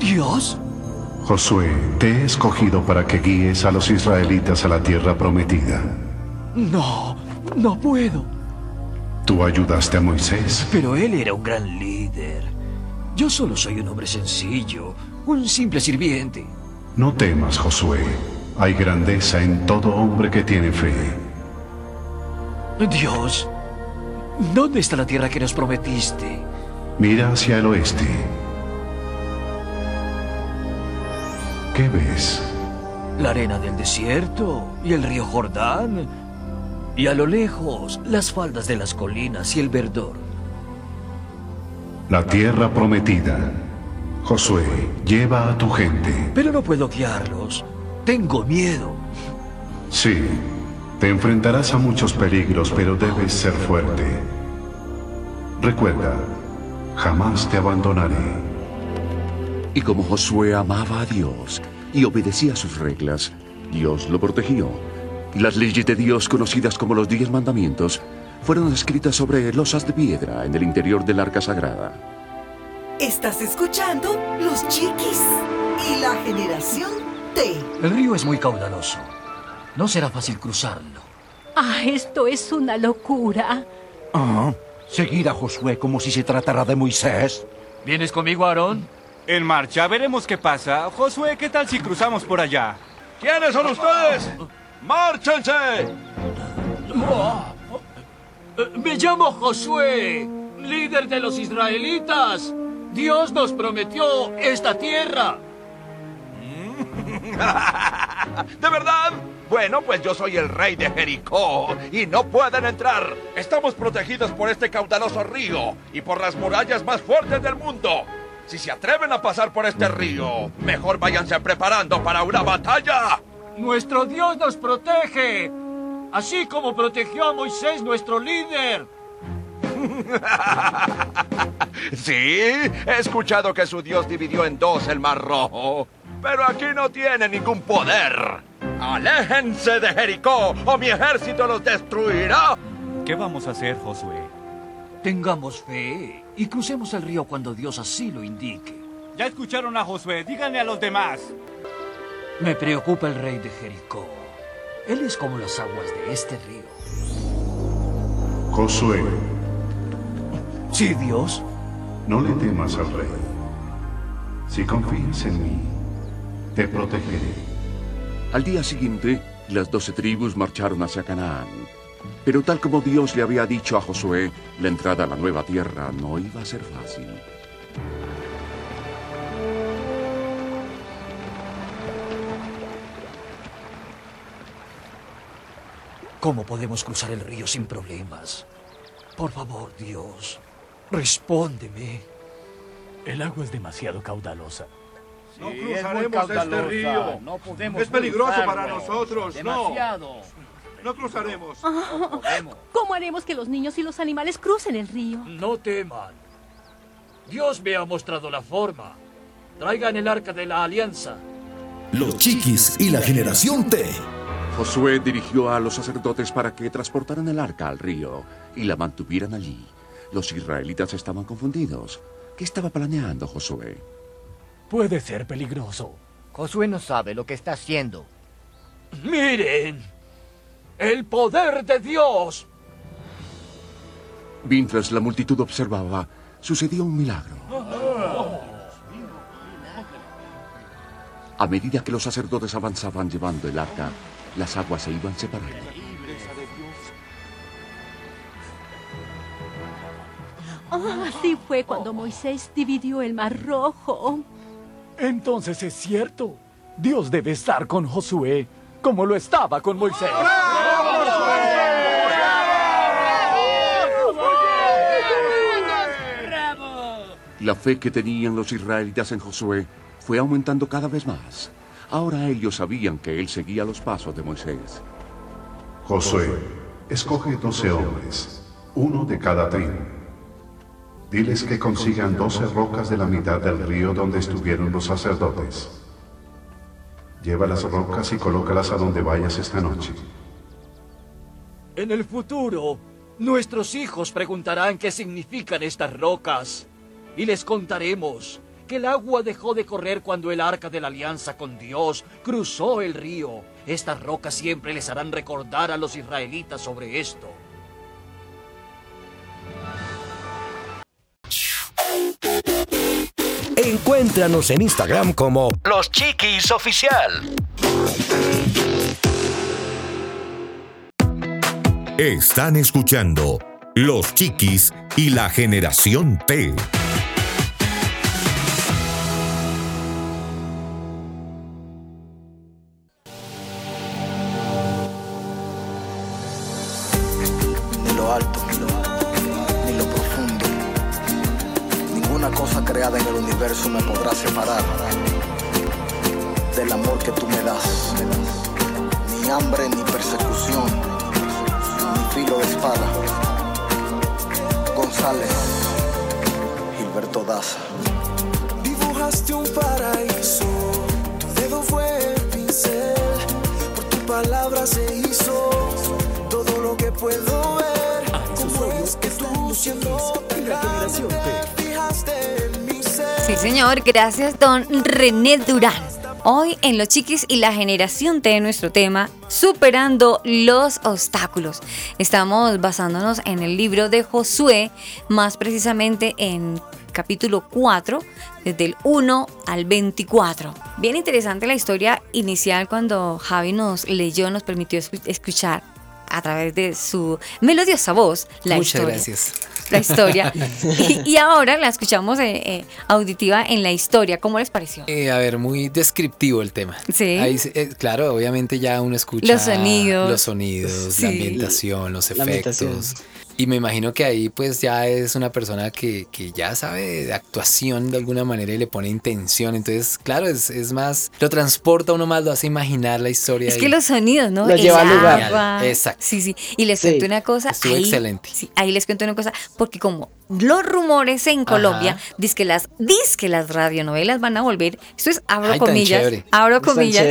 ¿Dios? Josué, te he escogido para que guíes a los israelitas a la tierra prometida. No, no puedo. Tú ayudaste a Moisés. Pero él era un gran líder. Yo solo soy un hombre sencillo, un simple sirviente. No temas, Josué. Hay grandeza en todo hombre que tiene fe. Dios, ¿dónde está la tierra que nos prometiste? Mira hacia el oeste. ¿Qué ves? La arena del desierto y el río Jordán. Y a lo lejos, las faldas de las colinas y el verdor. La tierra prometida. Josué, lleva a tu gente. Pero no puedo guiarlos. Tengo miedo. Sí, te enfrentarás a muchos peligros, pero debes ser fuerte. Recuerda, jamás te abandonaré. Y como Josué amaba a Dios y obedecía sus reglas, Dios lo protegió. Las leyes de Dios, conocidas como los diez mandamientos, fueron escritas sobre losas de piedra en el interior del arca sagrada. Estás escuchando Los Chiquis y la generación T. El río es muy caudaloso. No será fácil cruzarlo. Ah, esto es una locura. Ah, seguir a Josué como si se tratara de Moisés. ¿Vienes conmigo, Aarón? En marcha, veremos qué pasa. Josué, ¿qué tal si cruzamos por allá? ¿Quiénes son ustedes? ¡Márchense! Me llamo Josué, líder de los israelitas. Dios nos prometió esta tierra. ¿De verdad? Bueno, pues yo soy el rey de Jericó y no pueden entrar. Estamos protegidos por este caudaloso río y por las murallas más fuertes del mundo. Si se atreven a pasar por este río, mejor váyanse preparando para una batalla. Nuestro Dios nos protege, así como protegió a Moisés, nuestro líder. sí, he escuchado que su Dios dividió en dos el Mar Rojo, pero aquí no tiene ningún poder. ¡Aléjense de Jericó o mi ejército los destruirá! ¿Qué vamos a hacer, Josué? Tengamos fe y crucemos el río cuando Dios así lo indique. Ya escucharon a Josué, díganle a los demás. Me preocupa el rey de Jericó. Él es como las aguas de este río. Josué. Sí, Dios. No le temas al rey. Si confías en mí, te protegeré. Al día siguiente, las doce tribus marcharon hacia Canaán. Pero tal como Dios le había dicho a Josué, la entrada a la nueva tierra no iba a ser fácil. ¿Cómo podemos cruzar el río sin problemas? Por favor, Dios, respóndeme. El agua es demasiado caudalosa. no cruzaremos este río. No podemos es peligroso cruzarlo. para nosotros. Demasiado. No. No cruzaremos. ¿Cómo haremos que los niños y los animales crucen el río? No teman. Dios me ha mostrado la forma. Traigan el arca de la alianza. Los chiquis y la generación T. Josué dirigió a los sacerdotes para que transportaran el arca al río y la mantuvieran allí. Los israelitas estaban confundidos. ¿Qué estaba planeando Josué? Puede ser peligroso. Josué no sabe lo que está haciendo. ¡Miren! ¡El poder de Dios! Mientras la multitud observaba, sucedió un milagro. A medida que los sacerdotes avanzaban llevando el arca, las aguas se iban separando. Ah, así fue cuando Moisés dividió el mar rojo. Entonces es cierto. Dios debe estar con Josué, como lo estaba con Moisés. La fe que tenían los israelitas en Josué fue aumentando cada vez más. Ahora ellos sabían que él seguía los pasos de Moisés. Josué, escoge doce hombres, uno de cada tribu. Diles que consigan doce rocas de la mitad del río donde estuvieron los sacerdotes. Lleva las rocas y colócalas a donde vayas esta noche. En el futuro, nuestros hijos preguntarán qué significan estas rocas. Y les contaremos que el agua dejó de correr cuando el arca de la alianza con Dios cruzó el río. Estas rocas siempre les harán recordar a los israelitas sobre esto. Encuéntranos en Instagram como Los Chiquis Oficial. Están escuchando Los Chiquis y la Generación T. Gracias, don René Durán. Hoy en Los Chiquis y la generación T, nuestro tema, superando los obstáculos. Estamos basándonos en el libro de Josué, más precisamente en capítulo 4, desde el 1 al 24. Bien interesante la historia inicial cuando Javi nos leyó, nos permitió escu- escuchar a través de su melodiosa voz la Muchas historia gracias. La historia. y, y ahora la escuchamos eh, eh, auditiva en la historia. ¿Cómo les pareció? Eh, a ver, muy descriptivo el tema. Sí. Ahí eh, claro, obviamente ya uno escucha Los sonidos. los sonidos, Sí. la ambientación, los efectos. Y me imagino que ahí pues ya es una persona que, que ya sabe de actuación de alguna manera y le pone intención. Entonces, claro, es, es más, lo transporta uno más, lo hace imaginar la historia. Es que los sonidos, ¿no? Lo lleva al lugar. Exacto. Sí, sí. Y les Sí. cuento una cosa. Estuvo ahí, excelente. sí, ahí les cuento una cosa, porque como los rumores en Colombia, dice que las, que las radionovelas van a volver. Esto es abro Ay, comillas. Abro comillas.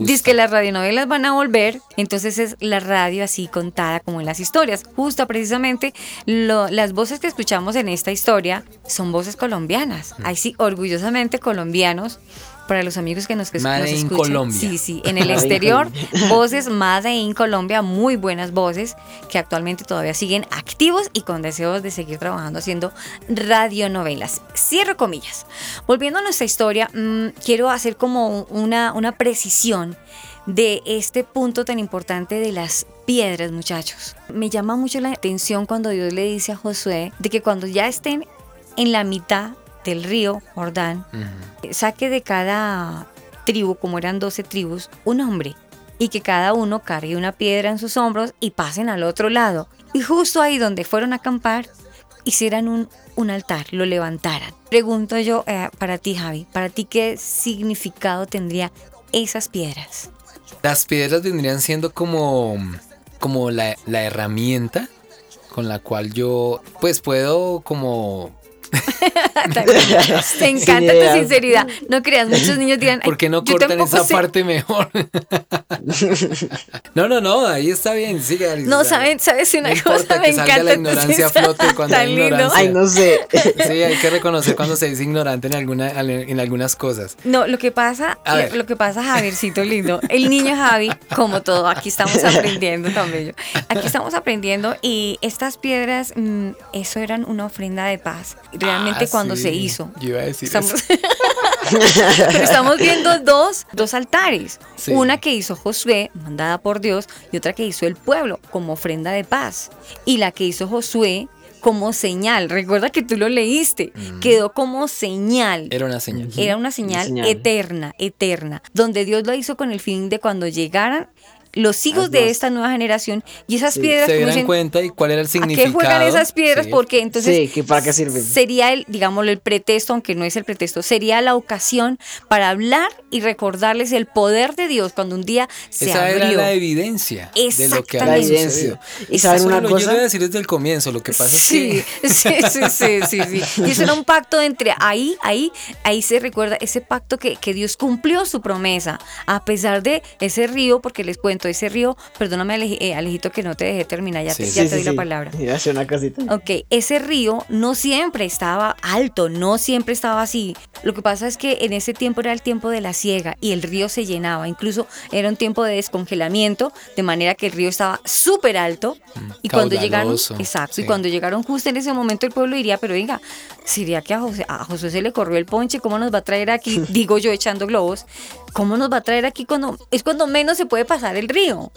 Dice que las radionovelas van a volver. Entonces es la radio así contada como en las historias. Justo precisamente lo- las voces que escuchamos en esta historia son voces colombianas. Mm. Ahí sí, orgullosamente colombianos. Para los amigos que nos, que Made nos in escuchan. Colombia. Sí, sí. En el exterior, voces Made in Colombia, muy buenas voces que actualmente todavía siguen activos y con deseos de seguir trabajando haciendo radionovelas. Cierro comillas. Volviendo a nuestra historia, mm, quiero hacer como una, una precisión de este punto tan importante de las piedras, muchachos. Me llama mucho la atención cuando Dios le dice a Josué de que cuando ya estén en la mitad del río Jordán, saque de cada tribu, como eran 12 tribus, un hombre y que cada uno cargue una piedra en sus hombros y pasen al otro lado. Y justo ahí donde fueron a acampar, hicieran un, un altar, lo levantaran. Pregunto yo eh, para ti, Javi, para ti qué significado tendría esas piedras. Las piedras vendrían siendo como, como la, la herramienta con la cual yo pues puedo como... Me encanta tu sinceridad. No creas, muchos niños dirán, "Ay, ¿Por qué no cortan esa sé". parte mejor? no, no, no, ahí está bien, sigue. Alice, No, ¿saben, ¿sabes una no cosa? importa Me que salga encanta la ignorancia flote cuando hay ignorancia. Ay, no sé. Sí, hay que reconocer cuando se dice ignorante en, alguna, en algunas cosas. No, lo que pasa, lo, lo que pasa, Javiercito lindo, el niño Javi, como todo, aquí estamos aprendiendo bello. Aquí estamos aprendiendo y estas piedras, mm, eso eran una ofrenda de paz. Realmente Ah, cuando sí, se hizo. Yo iba a decir Estamos, eso. pero estamos viendo dos, dos altares. Sí. Una que hizo Josué, mandada por Dios, y otra que hizo el pueblo como ofrenda de paz. Y la que hizo Josué como señal. Recuerda que tú lo leíste. Quedó como señal. Era una señal. Era una señal, señal. eterna, eterna, donde Dios lo hizo con el fin de cuando llegaran los hijos de esta nueva generación y esas Sí, piedras se dieran cuenta y cuál era el ¿a significado. qué juegan esas piedras? Sí. Porque entonces Sí, que para qué sirven. sería el, digámoslo, el pretexto, aunque no es el pretexto, sería la ocasión para hablar y recordarles el poder de Dios cuando un día se Esa era abrió. la evidencia de lo que había sucedido. ¿Y saben una lo- cosa? Yo voy a decir desde el comienzo, lo que pasa Sí, es sí, que... sí, sí, sí, sí. Y eso era un pacto entre ahí, ahí, ahí se recuerda ese pacto que, que Dios cumplió su promesa, a pesar de ese río, porque les cuento momento, ese río, perdóname Aleji- eh, Alejito que no te dejé terminar, ya te, Sí, ya sí, te doy la palabra. Iba a hacer una cosita. Ok, ese río no siempre estaba alto, no siempre estaba así. Lo que pasa es que en ese tiempo era el tiempo de la siega y el río se llenaba. Incluso era un tiempo de descongelamiento, de manera que el río estaba súper alto. Y cuando llegaron, exacto, y cuando llegaron justo en ese momento el pueblo diría, pero venga, sería que a José, a José se le corrió el ponche, ¿cómo nos va a traer aquí? Digo yo echando globos, ¿cómo nos va a traer aquí cuando es cuando menos se puede pasar el río?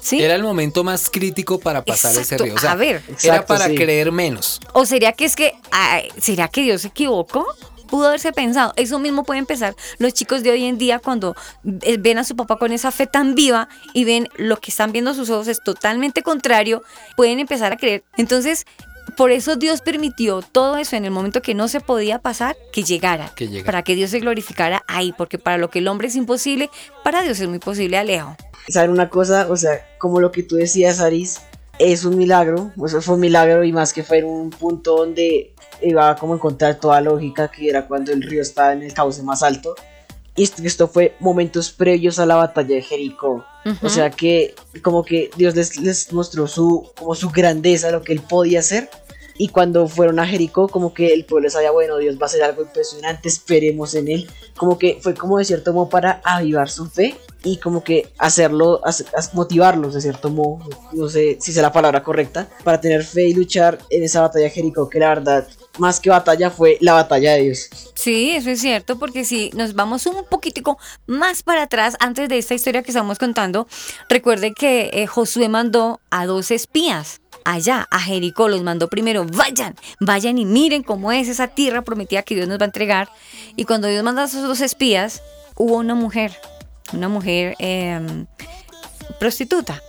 ¿Sí? Era el momento más crítico para pasar ese río. O sea, a ver. era Exacto, para sí. creer menos. ¿O sería que es que, ay, será que Dios se equivocó? Pudo haberse pensado. Eso mismo pueden pensar los chicos de hoy en día cuando eh, ven a su papá con esa fe tan viva y ven lo que están viendo sus ojos es totalmente contrario, pueden empezar a creer. Entonces, por eso Dios permitió todo eso en el momento que no se podía pasar, que llegara. Que llegara. Para que Dios se glorificara ahí, porque para lo que el hombre es imposible, para Dios es muy posible, Alejo. ¿Saben una cosa? O sea, como lo que tú decías, Aris, es un milagro. O sea, fue un milagro y más que fue en un punto donde iba a como encontrar toda lógica, que era cuando el río estaba en el cauce más alto. Y esto, esto fue momentos previos a la batalla de Jericó. Ujú. O sea que como que Dios les, les mostró su, como su grandeza, lo que él podía hacer. Y cuando fueron a Jericó, como que el pueblo sabía, bueno, Dios va a hacer algo impresionante, esperemos en él. Como que fue como de cierto modo para avivar su fe y como que hacerlo, motivarlos de cierto modo, no sé si sea la palabra correcta, para tener fe y luchar en esa batalla de Jericó, que la verdad, más que batalla, fue la batalla de Dios. Sí, eso es cierto, porque si nos vamos un poquitico más para atrás, antes de esta historia que estamos contando, recuerde que eh, Josué mandó a dos espías allá, a Jericó, los mandó primero, vayan, vayan y miren cómo es esa tierra prometida que Dios nos va a entregar. Y cuando Dios manda a esos dos espías, hubo una mujer, una mujer em, prostituta,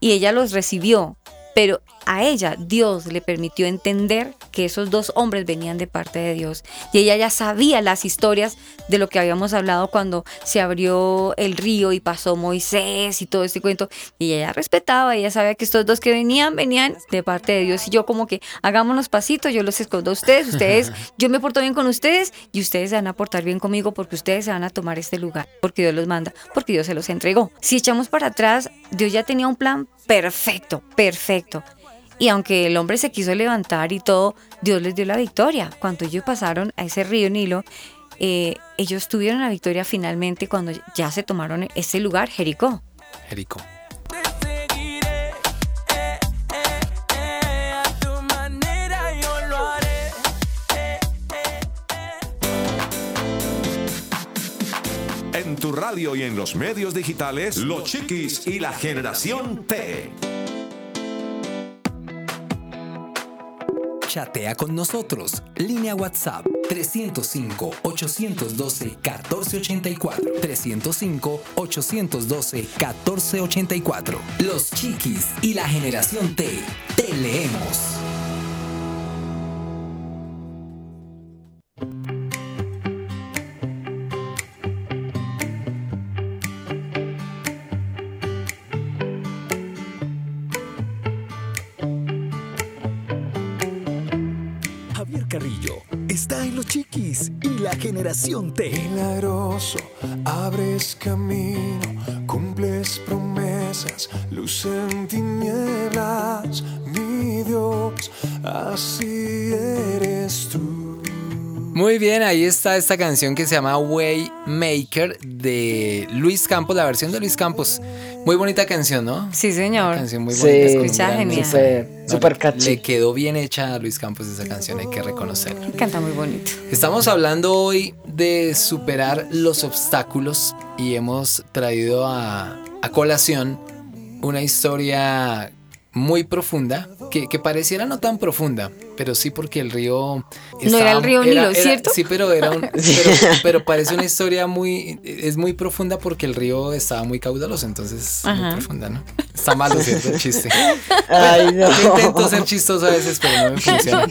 y ella los recibió, pero a ella Dios le permitió entender que esos dos hombres venían de parte de Dios y ella ya sabía las historias de lo que habíamos hablado cuando se abrió el río y pasó Moisés y todo este cuento y ella respetaba, ella sabía que estos dos que venían venían de parte de Dios y yo como que hagámonos pasitos, yo los escondo a ustedes, ustedes, yo me porto bien con ustedes y ustedes se van a portar bien conmigo porque ustedes se van a tomar este lugar, porque Dios los manda, porque Dios se los entregó. Si echamos para atrás, Dios ya tenía un plan perfecto, perfecto. Y aunque el hombre se quiso levantar y todo, Dios les dio la victoria. Cuando ellos pasaron a ese río Nilo, eh, ellos tuvieron la victoria finalmente cuando ya se tomaron ese lugar, Jericó. Jericó. En tu radio y en los medios digitales, Los Chiquis y la Generación T. Chatea con nosotros. Línea WhatsApp 305-812-1484. 305-812-1484. Los Chiquis y la generación T. Te leemos. La generación T. Milagroso, abres camino, cumples promesas, luz en tinieblas, mi así. Muy bien, ahí está esta canción que se llama Waymaker de Luis Campos, la versión de Luis Campos. Muy bonita canción, ¿no? Sí, señor. Una canción muy Sí, bonita. escucha gran genial. Súper- No, súper catchy. Le quedó bien hecha a Luis Campos esa canción, hay que reconocerlo. Canta muy bonito. Estamos hablando hoy de superar los obstáculos y hemos traído a, a colación una historia muy profunda, que, que pareciera no tan profunda, pero sí porque el río... No era el río Nilo, ¿cierto? Sí, pero era un... Pero, pero parece una historia muy... Es muy profunda porque el río estaba muy caudaloso, entonces muy profunda, ¿no? Está malo, ¿cierto? El chiste. Ay, no. Yo intento ser chistoso a veces, pero no me funciona.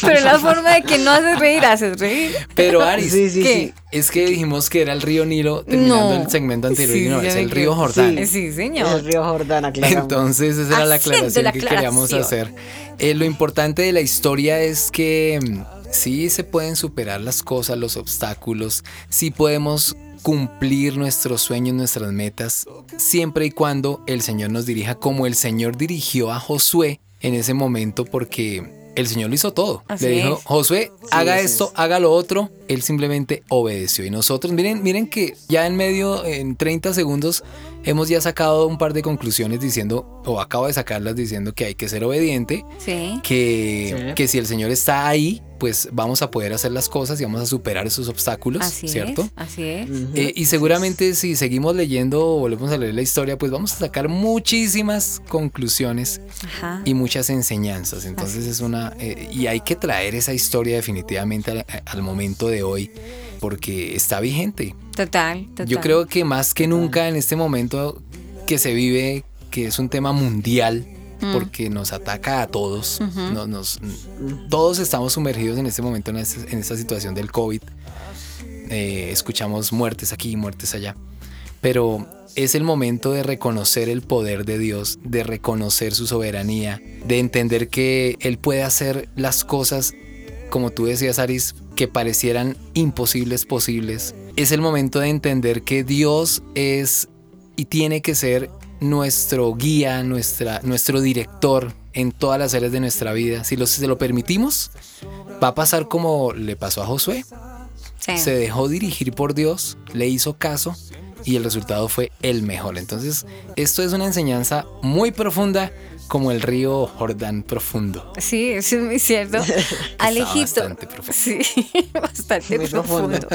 Pero la forma de que no haces reír, haces reír. Pero Aris, Sí, sí, sí. Es que dijimos que era el río Nilo terminando No. el segmento anterior Sí, y no, es el río Jordán. Sí, sí, Es señor. el río Jordán, aclaramos. Entonces esa era la aclaración la que queríamos hacer. Eh, lo importante de la historia es que mm, sí se pueden superar las cosas, los obstáculos, sí podemos cumplir nuestros sueños, nuestras metas, siempre y cuando el Señor nos dirija como el Señor dirigió a Josué en ese momento, porque el Señor lo hizo todo. Le dijo, Josué, haga esto, haga lo otro. Él simplemente obedeció. Y nosotros, miren, miren que ya en medio, en 30 segundos, hemos ya sacado un par de conclusiones diciendo, o acabo de sacarlas diciendo que hay que ser obediente. Que, que si el Señor está ahí, pues vamos a poder hacer las cosas y vamos a superar esos obstáculos, ¿cierto? así es. Eh, y seguramente si seguimos leyendo o volvemos a leer la historia, pues vamos a sacar muchísimas conclusiones y muchas enseñanzas. Entonces es una... Eh, y hay que traer esa historia definitivamente al, momento de hoy porque está vigente. Total, total. Yo creo que más que nunca en este momento que se vive, que es un tema mundial, Mm. porque nos ataca a todos. nos, todos estamos sumergidos en este momento en, esta, situación del COVID. Eh, escuchamos muertes aquí, muertes allá. Pero es el momento de reconocer el poder de Dios, de reconocer su soberanía, de entender que Él puede hacer las cosas, como tú decías, Aris, que parecieran imposibles posibles. Es el momento de entender que Dios es y tiene que ser nuestro guía, nuestra, nuestro director en todas las áreas de nuestra vida. Si, lo, se lo permitimos, va a pasar como le pasó a Josué. Se dejó dirigir por Dios, le hizo caso y el resultado fue el mejor. Entonces, esto es una enseñanza muy profunda como el río Jordán profundo. Sí, eso es muy cierto. Alejito. Bastante profundo. Sí, bastante profundo.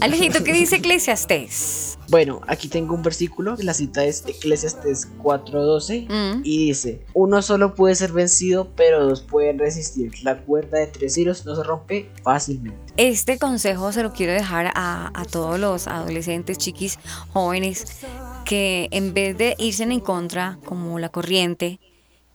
Alejito, ¿qué dice Eclesiastes? Bueno, aquí tengo un versículo, la cita es Eclesiastes 4:12 mm. y dice, uno solo puede ser vencido, pero dos pueden resistir. La cuerda de tres hilos no se rompe fácilmente. Este consejo se lo quiero dejar a, a todos los adolescentes, chiquis, jóvenes, que en vez de irse en contra como la corriente,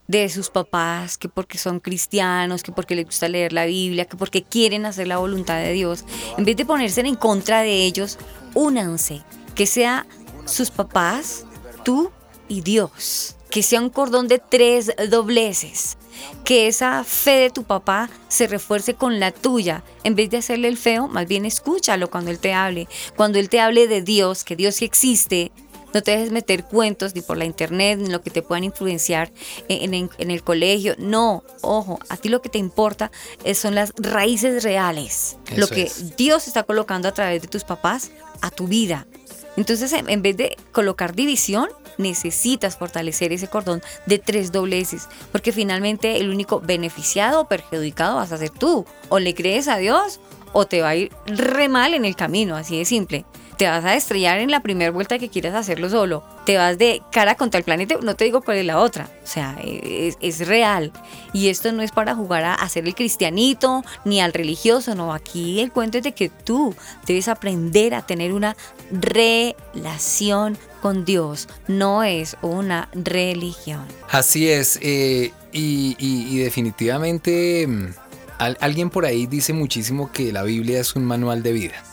de sus papás, que porque son cristianos, que porque les gusta leer la Biblia, que porque quieren hacer la voluntad de Dios, en vez de ponerse en contra de ellos, únanse, que sea sus papás, tú y Dios, que sea un cordón de tres dobleces, que esa fe de tu papá se refuerce con la tuya. En vez de hacerle el feo, más bien escúchalo cuando él te hable. Cuando él te hable de Dios, que Dios sí existe, no te dejes meter cuentos ni por la internet, ni lo que te puedan influenciar en, el colegio. No, ojo, a ti lo que te importa son las raíces reales. lo que Dios está colocando a través de tus papás a tu vida. Entonces, en vez de colocar división, necesitas fortalecer ese cordón de tres dobleces, porque finalmente el único beneficiado o perjudicado vas a ser tú. O le crees a Dios o te va a ir re mal en el camino, así de simple te vas a estrellar en la primera vuelta que quieras hacerlo solo. Te vas de cara contra el planeta, no te digo cuál es la otra. O sea, es, real. Y esto no es para jugar a hacer el cristianito ni al religioso, no. Aquí el cuento es de que tú debes aprender a tener una relación con Dios, no es una religión. Así es, eh, y, definitivamente mm, alguien por ahí dice muchísimo que la Biblia es un manual de vida.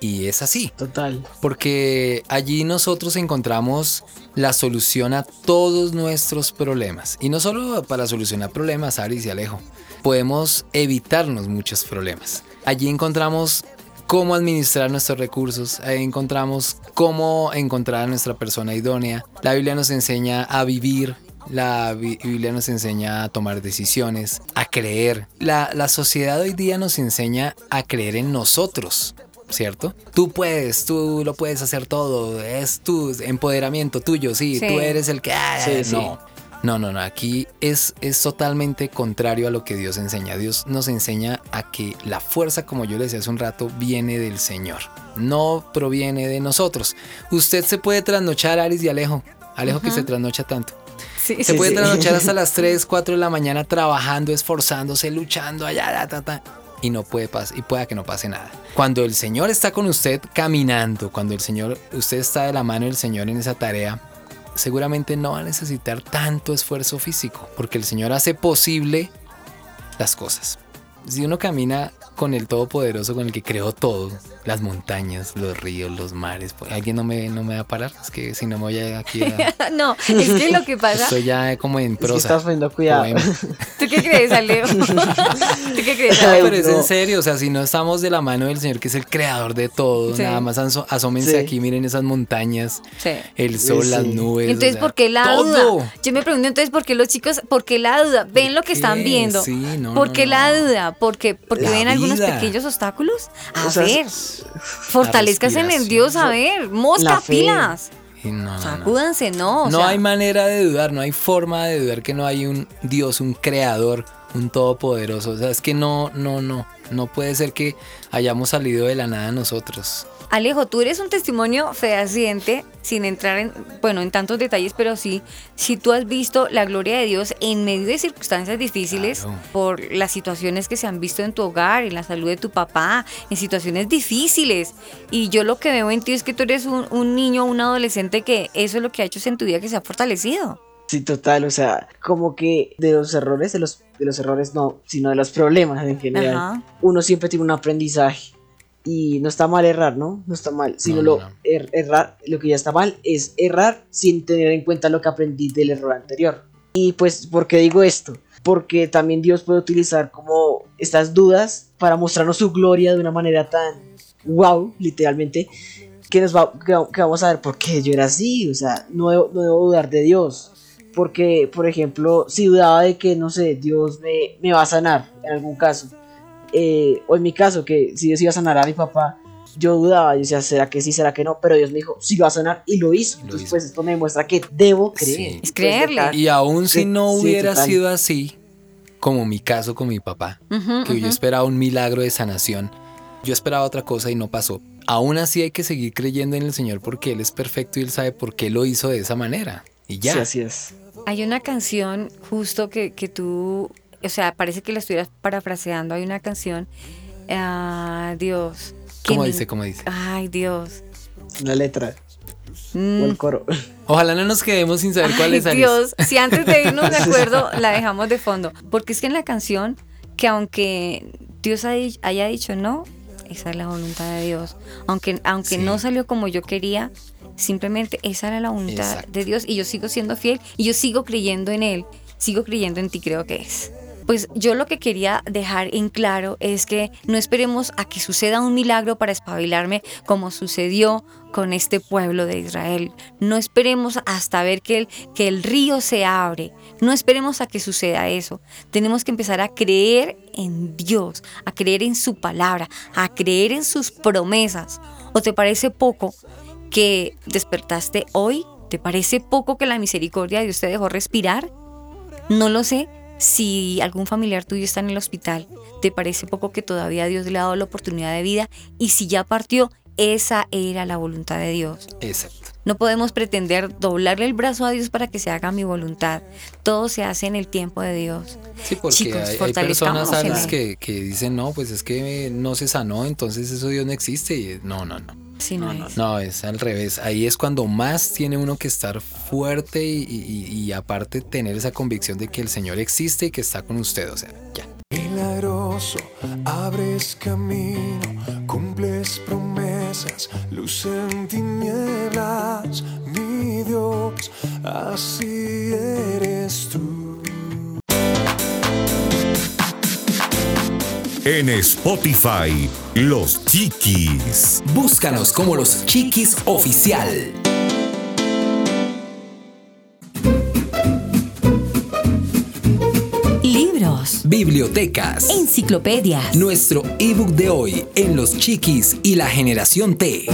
Y es así. Total. Porque allí nosotros encontramos la solución a todos nuestros problemas. Y no solo para solucionar problemas, Aris y Alejo. Podemos evitarnos muchos problemas. Allí encontramos cómo administrar nuestros recursos, ahí encontramos cómo encontrar a nuestra persona idónea. La Biblia nos enseña a vivir la Biblia nos enseña a tomar decisiones, a creer. La, la, sociedad hoy día nos enseña a creer en nosotros. ¿Cierto? Tú puedes, tú lo puedes hacer todo, es tu empoderamiento tuyo, sí, tú eres el que... Ah, no. No, no, no, aquí es, es totalmente contrario a lo que Dios enseña. Dios nos enseña a que la fuerza, como yo le decía hace un rato, viene del Señor, no proviene de nosotros. Usted se puede trasnochar, Aris y Alejo, Alejo que se trasnocha tanto. se puede trasnochar hasta las 3, 4 de la mañana trabajando, esforzándose, luchando allá, ta, ta, y no puede pasar y pueda que no pase nada. Cuando el Señor está con usted caminando, cuando el Señor usted está de la mano del Señor en esa tarea, seguramente no va a necesitar tanto esfuerzo físico, porque el Señor hace posible las cosas. Si uno camina con el Todopoderoso, con el que creó todo, las montañas, los ríos, los mares. Pues, ¿Alguien no me, no me va a parar? Es que si no me voy a aquí a... no, es que lo que pasa... Estoy ya como en prosa. Es que estás poniendo cuidado. ¿Tú qué crees, Aleo? ¿Tú qué crees? pero es en serio, o sea, si no estamos de la mano del Señor, que es el creador de todo, nada más asómense aquí, miren esas montañas, el sol, las nubes. Entonces, ¿por qué la duda? Yo me pregunto entonces, ¿por qué los chicos, por qué la duda? ¿Ven lo que están viendo? Sí, no, ¿Por qué la duda? ¿Porque, porque ven algunos pequeños obstáculos? A ver, fortalezcas en el Dios, a ver, mosca, pilas. No, Sacúdanse, no. no hay manera de dudar, no hay forma de dudar que no hay un Dios, un creador, un todopoderoso. O sea, es que no, no, no. No puede ser que hayamos salido de la nada nosotros. Alejo, tú eres un testimonio fehaciente, sin entrar en, bueno, en tantos detalles, pero sí, si tú has visto la gloria de Dios en medio de circunstancias difíciles, por las situaciones que se han visto en tu hogar, en la salud de tu papá, en situaciones difíciles. Y yo lo que veo en ti es que tú eres un, un niño, un adolescente que eso es lo que ha hecho en tu vida que se ha fortalecido. Sí, total, o sea, como que de los errores, de los, de los errores no, sino de los problemas en general, uno siempre tiene un aprendizaje y no está mal errar, ¿no? No está mal, sino lo er, errar, lo que ya está mal es errar sin tener en cuenta lo que aprendí del error anterior. Y pues, ¿por qué digo esto? Porque también Dios puede utilizar como estas dudas para mostrarnos su gloria de una manera tan wow, literalmente, que nos va, que, vamos a ver por qué yo era así, o sea, no no debo dudar de Dios, porque, por ejemplo, si dudaba de que, no sé, Dios me, me va a sanar en algún caso, eh, o en mi caso, que si Dios iba a sanar a mi papá, yo dudaba, yo decía, ¿será que sí, será que no? Pero Dios me dijo, sí va a sanar y lo hizo. Entonces, pues esto me demuestra que debo creer. Es creerle. Y aún si no hubiera sido así, como mi caso con mi papá, que yo esperaba un milagro de sanación, yo esperaba otra cosa y no pasó. Aún así hay que seguir creyendo en el Señor porque Él es perfecto y Él sabe por qué lo hizo de esa manera. Y ya. Sí, así es. Hay una canción justo que, que tú, o sea, parece que la estuvieras parafraseando. Hay una canción, ah, Dios. ¿Cómo dice? ¿Cómo dice? Ay, Dios. La letra. Mm. O el coro. Ojalá no nos quedemos sin saber cuál es. Dios, si antes de irnos de acuerdo la dejamos de fondo. Porque es que en la canción, que aunque Dios haya dicho no, esa es la voluntad de Dios. Aunque, aunque no salió como yo quería, Simplemente esa era la voluntad de Dios y yo sigo siendo fiel y yo sigo creyendo en Él, sigo creyendo en ti, creo que es. Pues yo lo que quería dejar en claro es que no esperemos a que suceda un milagro para espabilarme como sucedió con este pueblo de Israel. No esperemos hasta ver que el, que el río se abre. No esperemos a que suceda eso. Tenemos que empezar a creer en Dios, a creer en su palabra, a creer en sus promesas. ¿O te parece poco que despertaste hoy? ¿Te parece poco que la misericordia de Dios te dejó respirar? No lo sé. Si algún familiar tuyo está en el hospital, ¿te parece poco que todavía Dios le ha dado la oportunidad de vida? Y si ya partió, esa era la voluntad de Dios. Exacto. No podemos pretender doblarle el brazo a Dios para que se haga mi voluntad. Todo se hace en el tiempo de Dios. Sí, porque hay, personas a que, que dicen, no, pues es que no se sanó, entonces eso Dios no existe. Y no, no, no no, es. No, es al revés. Ahí es cuando más tiene uno que estar fuerte y, aparte tener esa convicción de que el Señor existe y que está con usted. O sea, ya. Milagroso, abres camino, cumples promesas, luz en tinieblas, mi Dios, así eres tú. En Spotify, Los Chiquis. Búscanos como Los Chiquis Oficial. Libros. Bibliotecas. Enciclopedias. Nuestro ebook de hoy en Los Chiquis y la Generación T.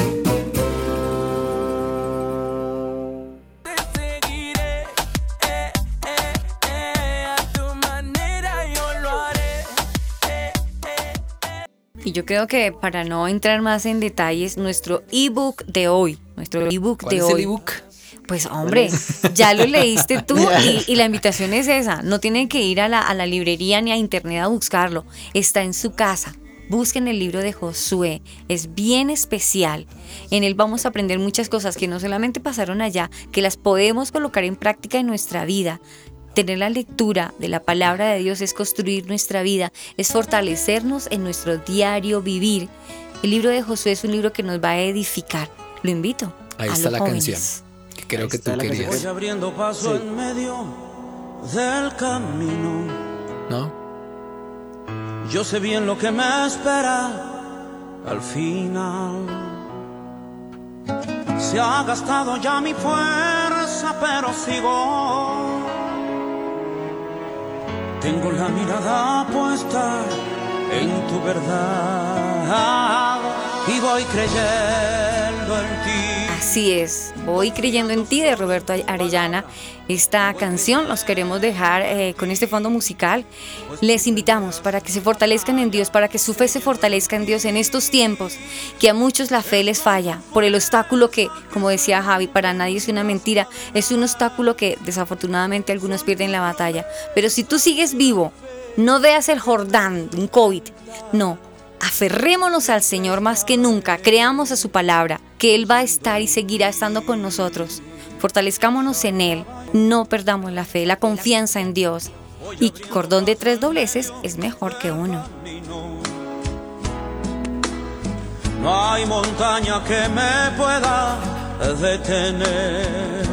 Y yo creo que para no entrar más en detalles, nuestro ebook de hoy, nuestro ebook de es hoy. El ebook? Pues hombre, ya lo leíste tú y, la invitación es esa. No tienen que ir a la, a la librería ni a internet a buscarlo. Está en su casa. Busquen el libro de Josué, es bien especial. En él vamos a aprender muchas cosas que no solamente pasaron allá, que las podemos colocar en práctica en nuestra vida Tener la lectura de la palabra de Dios es construir nuestra vida, es fortalecernos en nuestro diario vivir. El libro de Josué es un libro que nos va a edificar. Lo invito. Ahí está la canción que creo que tú querías. Voy abriendo paso en medio del camino. ¿No? Yo sé bien lo que me espera al final. Se ha gastado ya mi fuerza, pero sigo. Tengo la mirada puesta en tu verdad y voy creyendo. Así es, voy creyendo en ti de Roberto Arellana. Esta canción los queremos dejar eh, con este fondo musical. Les invitamos para que se fortalezcan en Dios, para que su fe se fortalezca en Dios en estos tiempos, que a muchos la fe les falla por el obstáculo que, como decía Javi, para nadie es una mentira, es un obstáculo que desafortunadamente algunos pierden la batalla. Pero si tú sigues vivo, no veas el Jordán, un COVID, no aferrémonos al Señor más que nunca, creamos a su palabra, que Él va a estar y seguirá estando con nosotros. Fortalezcámonos en Él, no perdamos la fe, la confianza en Dios. Y cordón de tres dobleces es mejor que uno. No hay montaña que me pueda detener.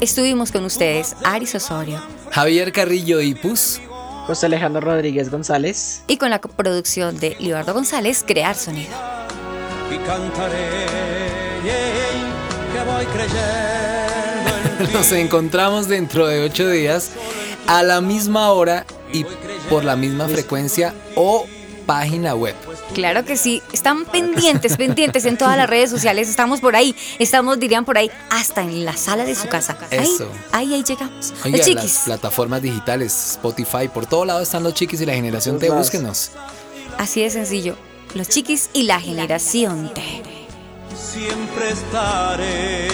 Estuvimos con ustedes, Aris Osorio, Javier Carrillo y Pus. José Alejandro Rodríguez González. Y con la producción de Libardo González, Crear Sonido. Y cantaré que voy creyendo Nos encontramos dentro de ocho días a la misma hora y por la misma frecuencia o página web. Claro que sí, están pendientes, pendientes en todas las redes sociales, estamos por ahí, estamos, dirían por ahí, hasta en la sala de su casa. Eso. Ahí, ahí, llegamos. Oiga, las plataformas digitales, Spotify, por todo lado están los chiquis y la generación T, búsquenos. Así de sencillo, los chiquis y la generación T. Siempre estaré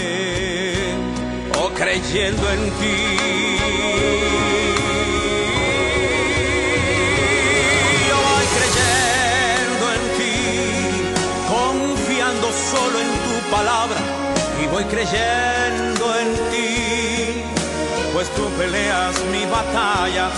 o creyendo en ti. Y voy creyendo en ti, pues tú peleas mi batalla,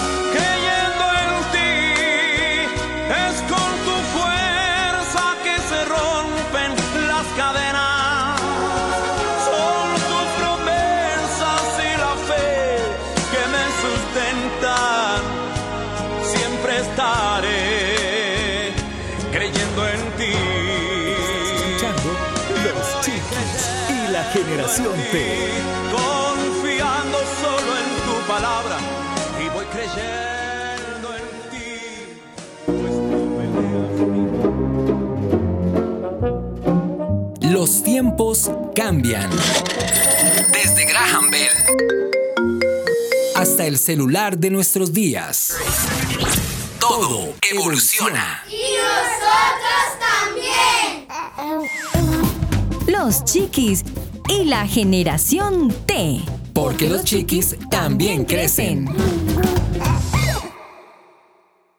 generación T. Confiando solo en tu palabra y voy creyendo en ti. Los tiempos cambian. Desde Graham Bell hasta el celular de nuestros días. Todo evoluciona. Y nosotros también los chiquis y la generación T. Porque los chiquis también crecen.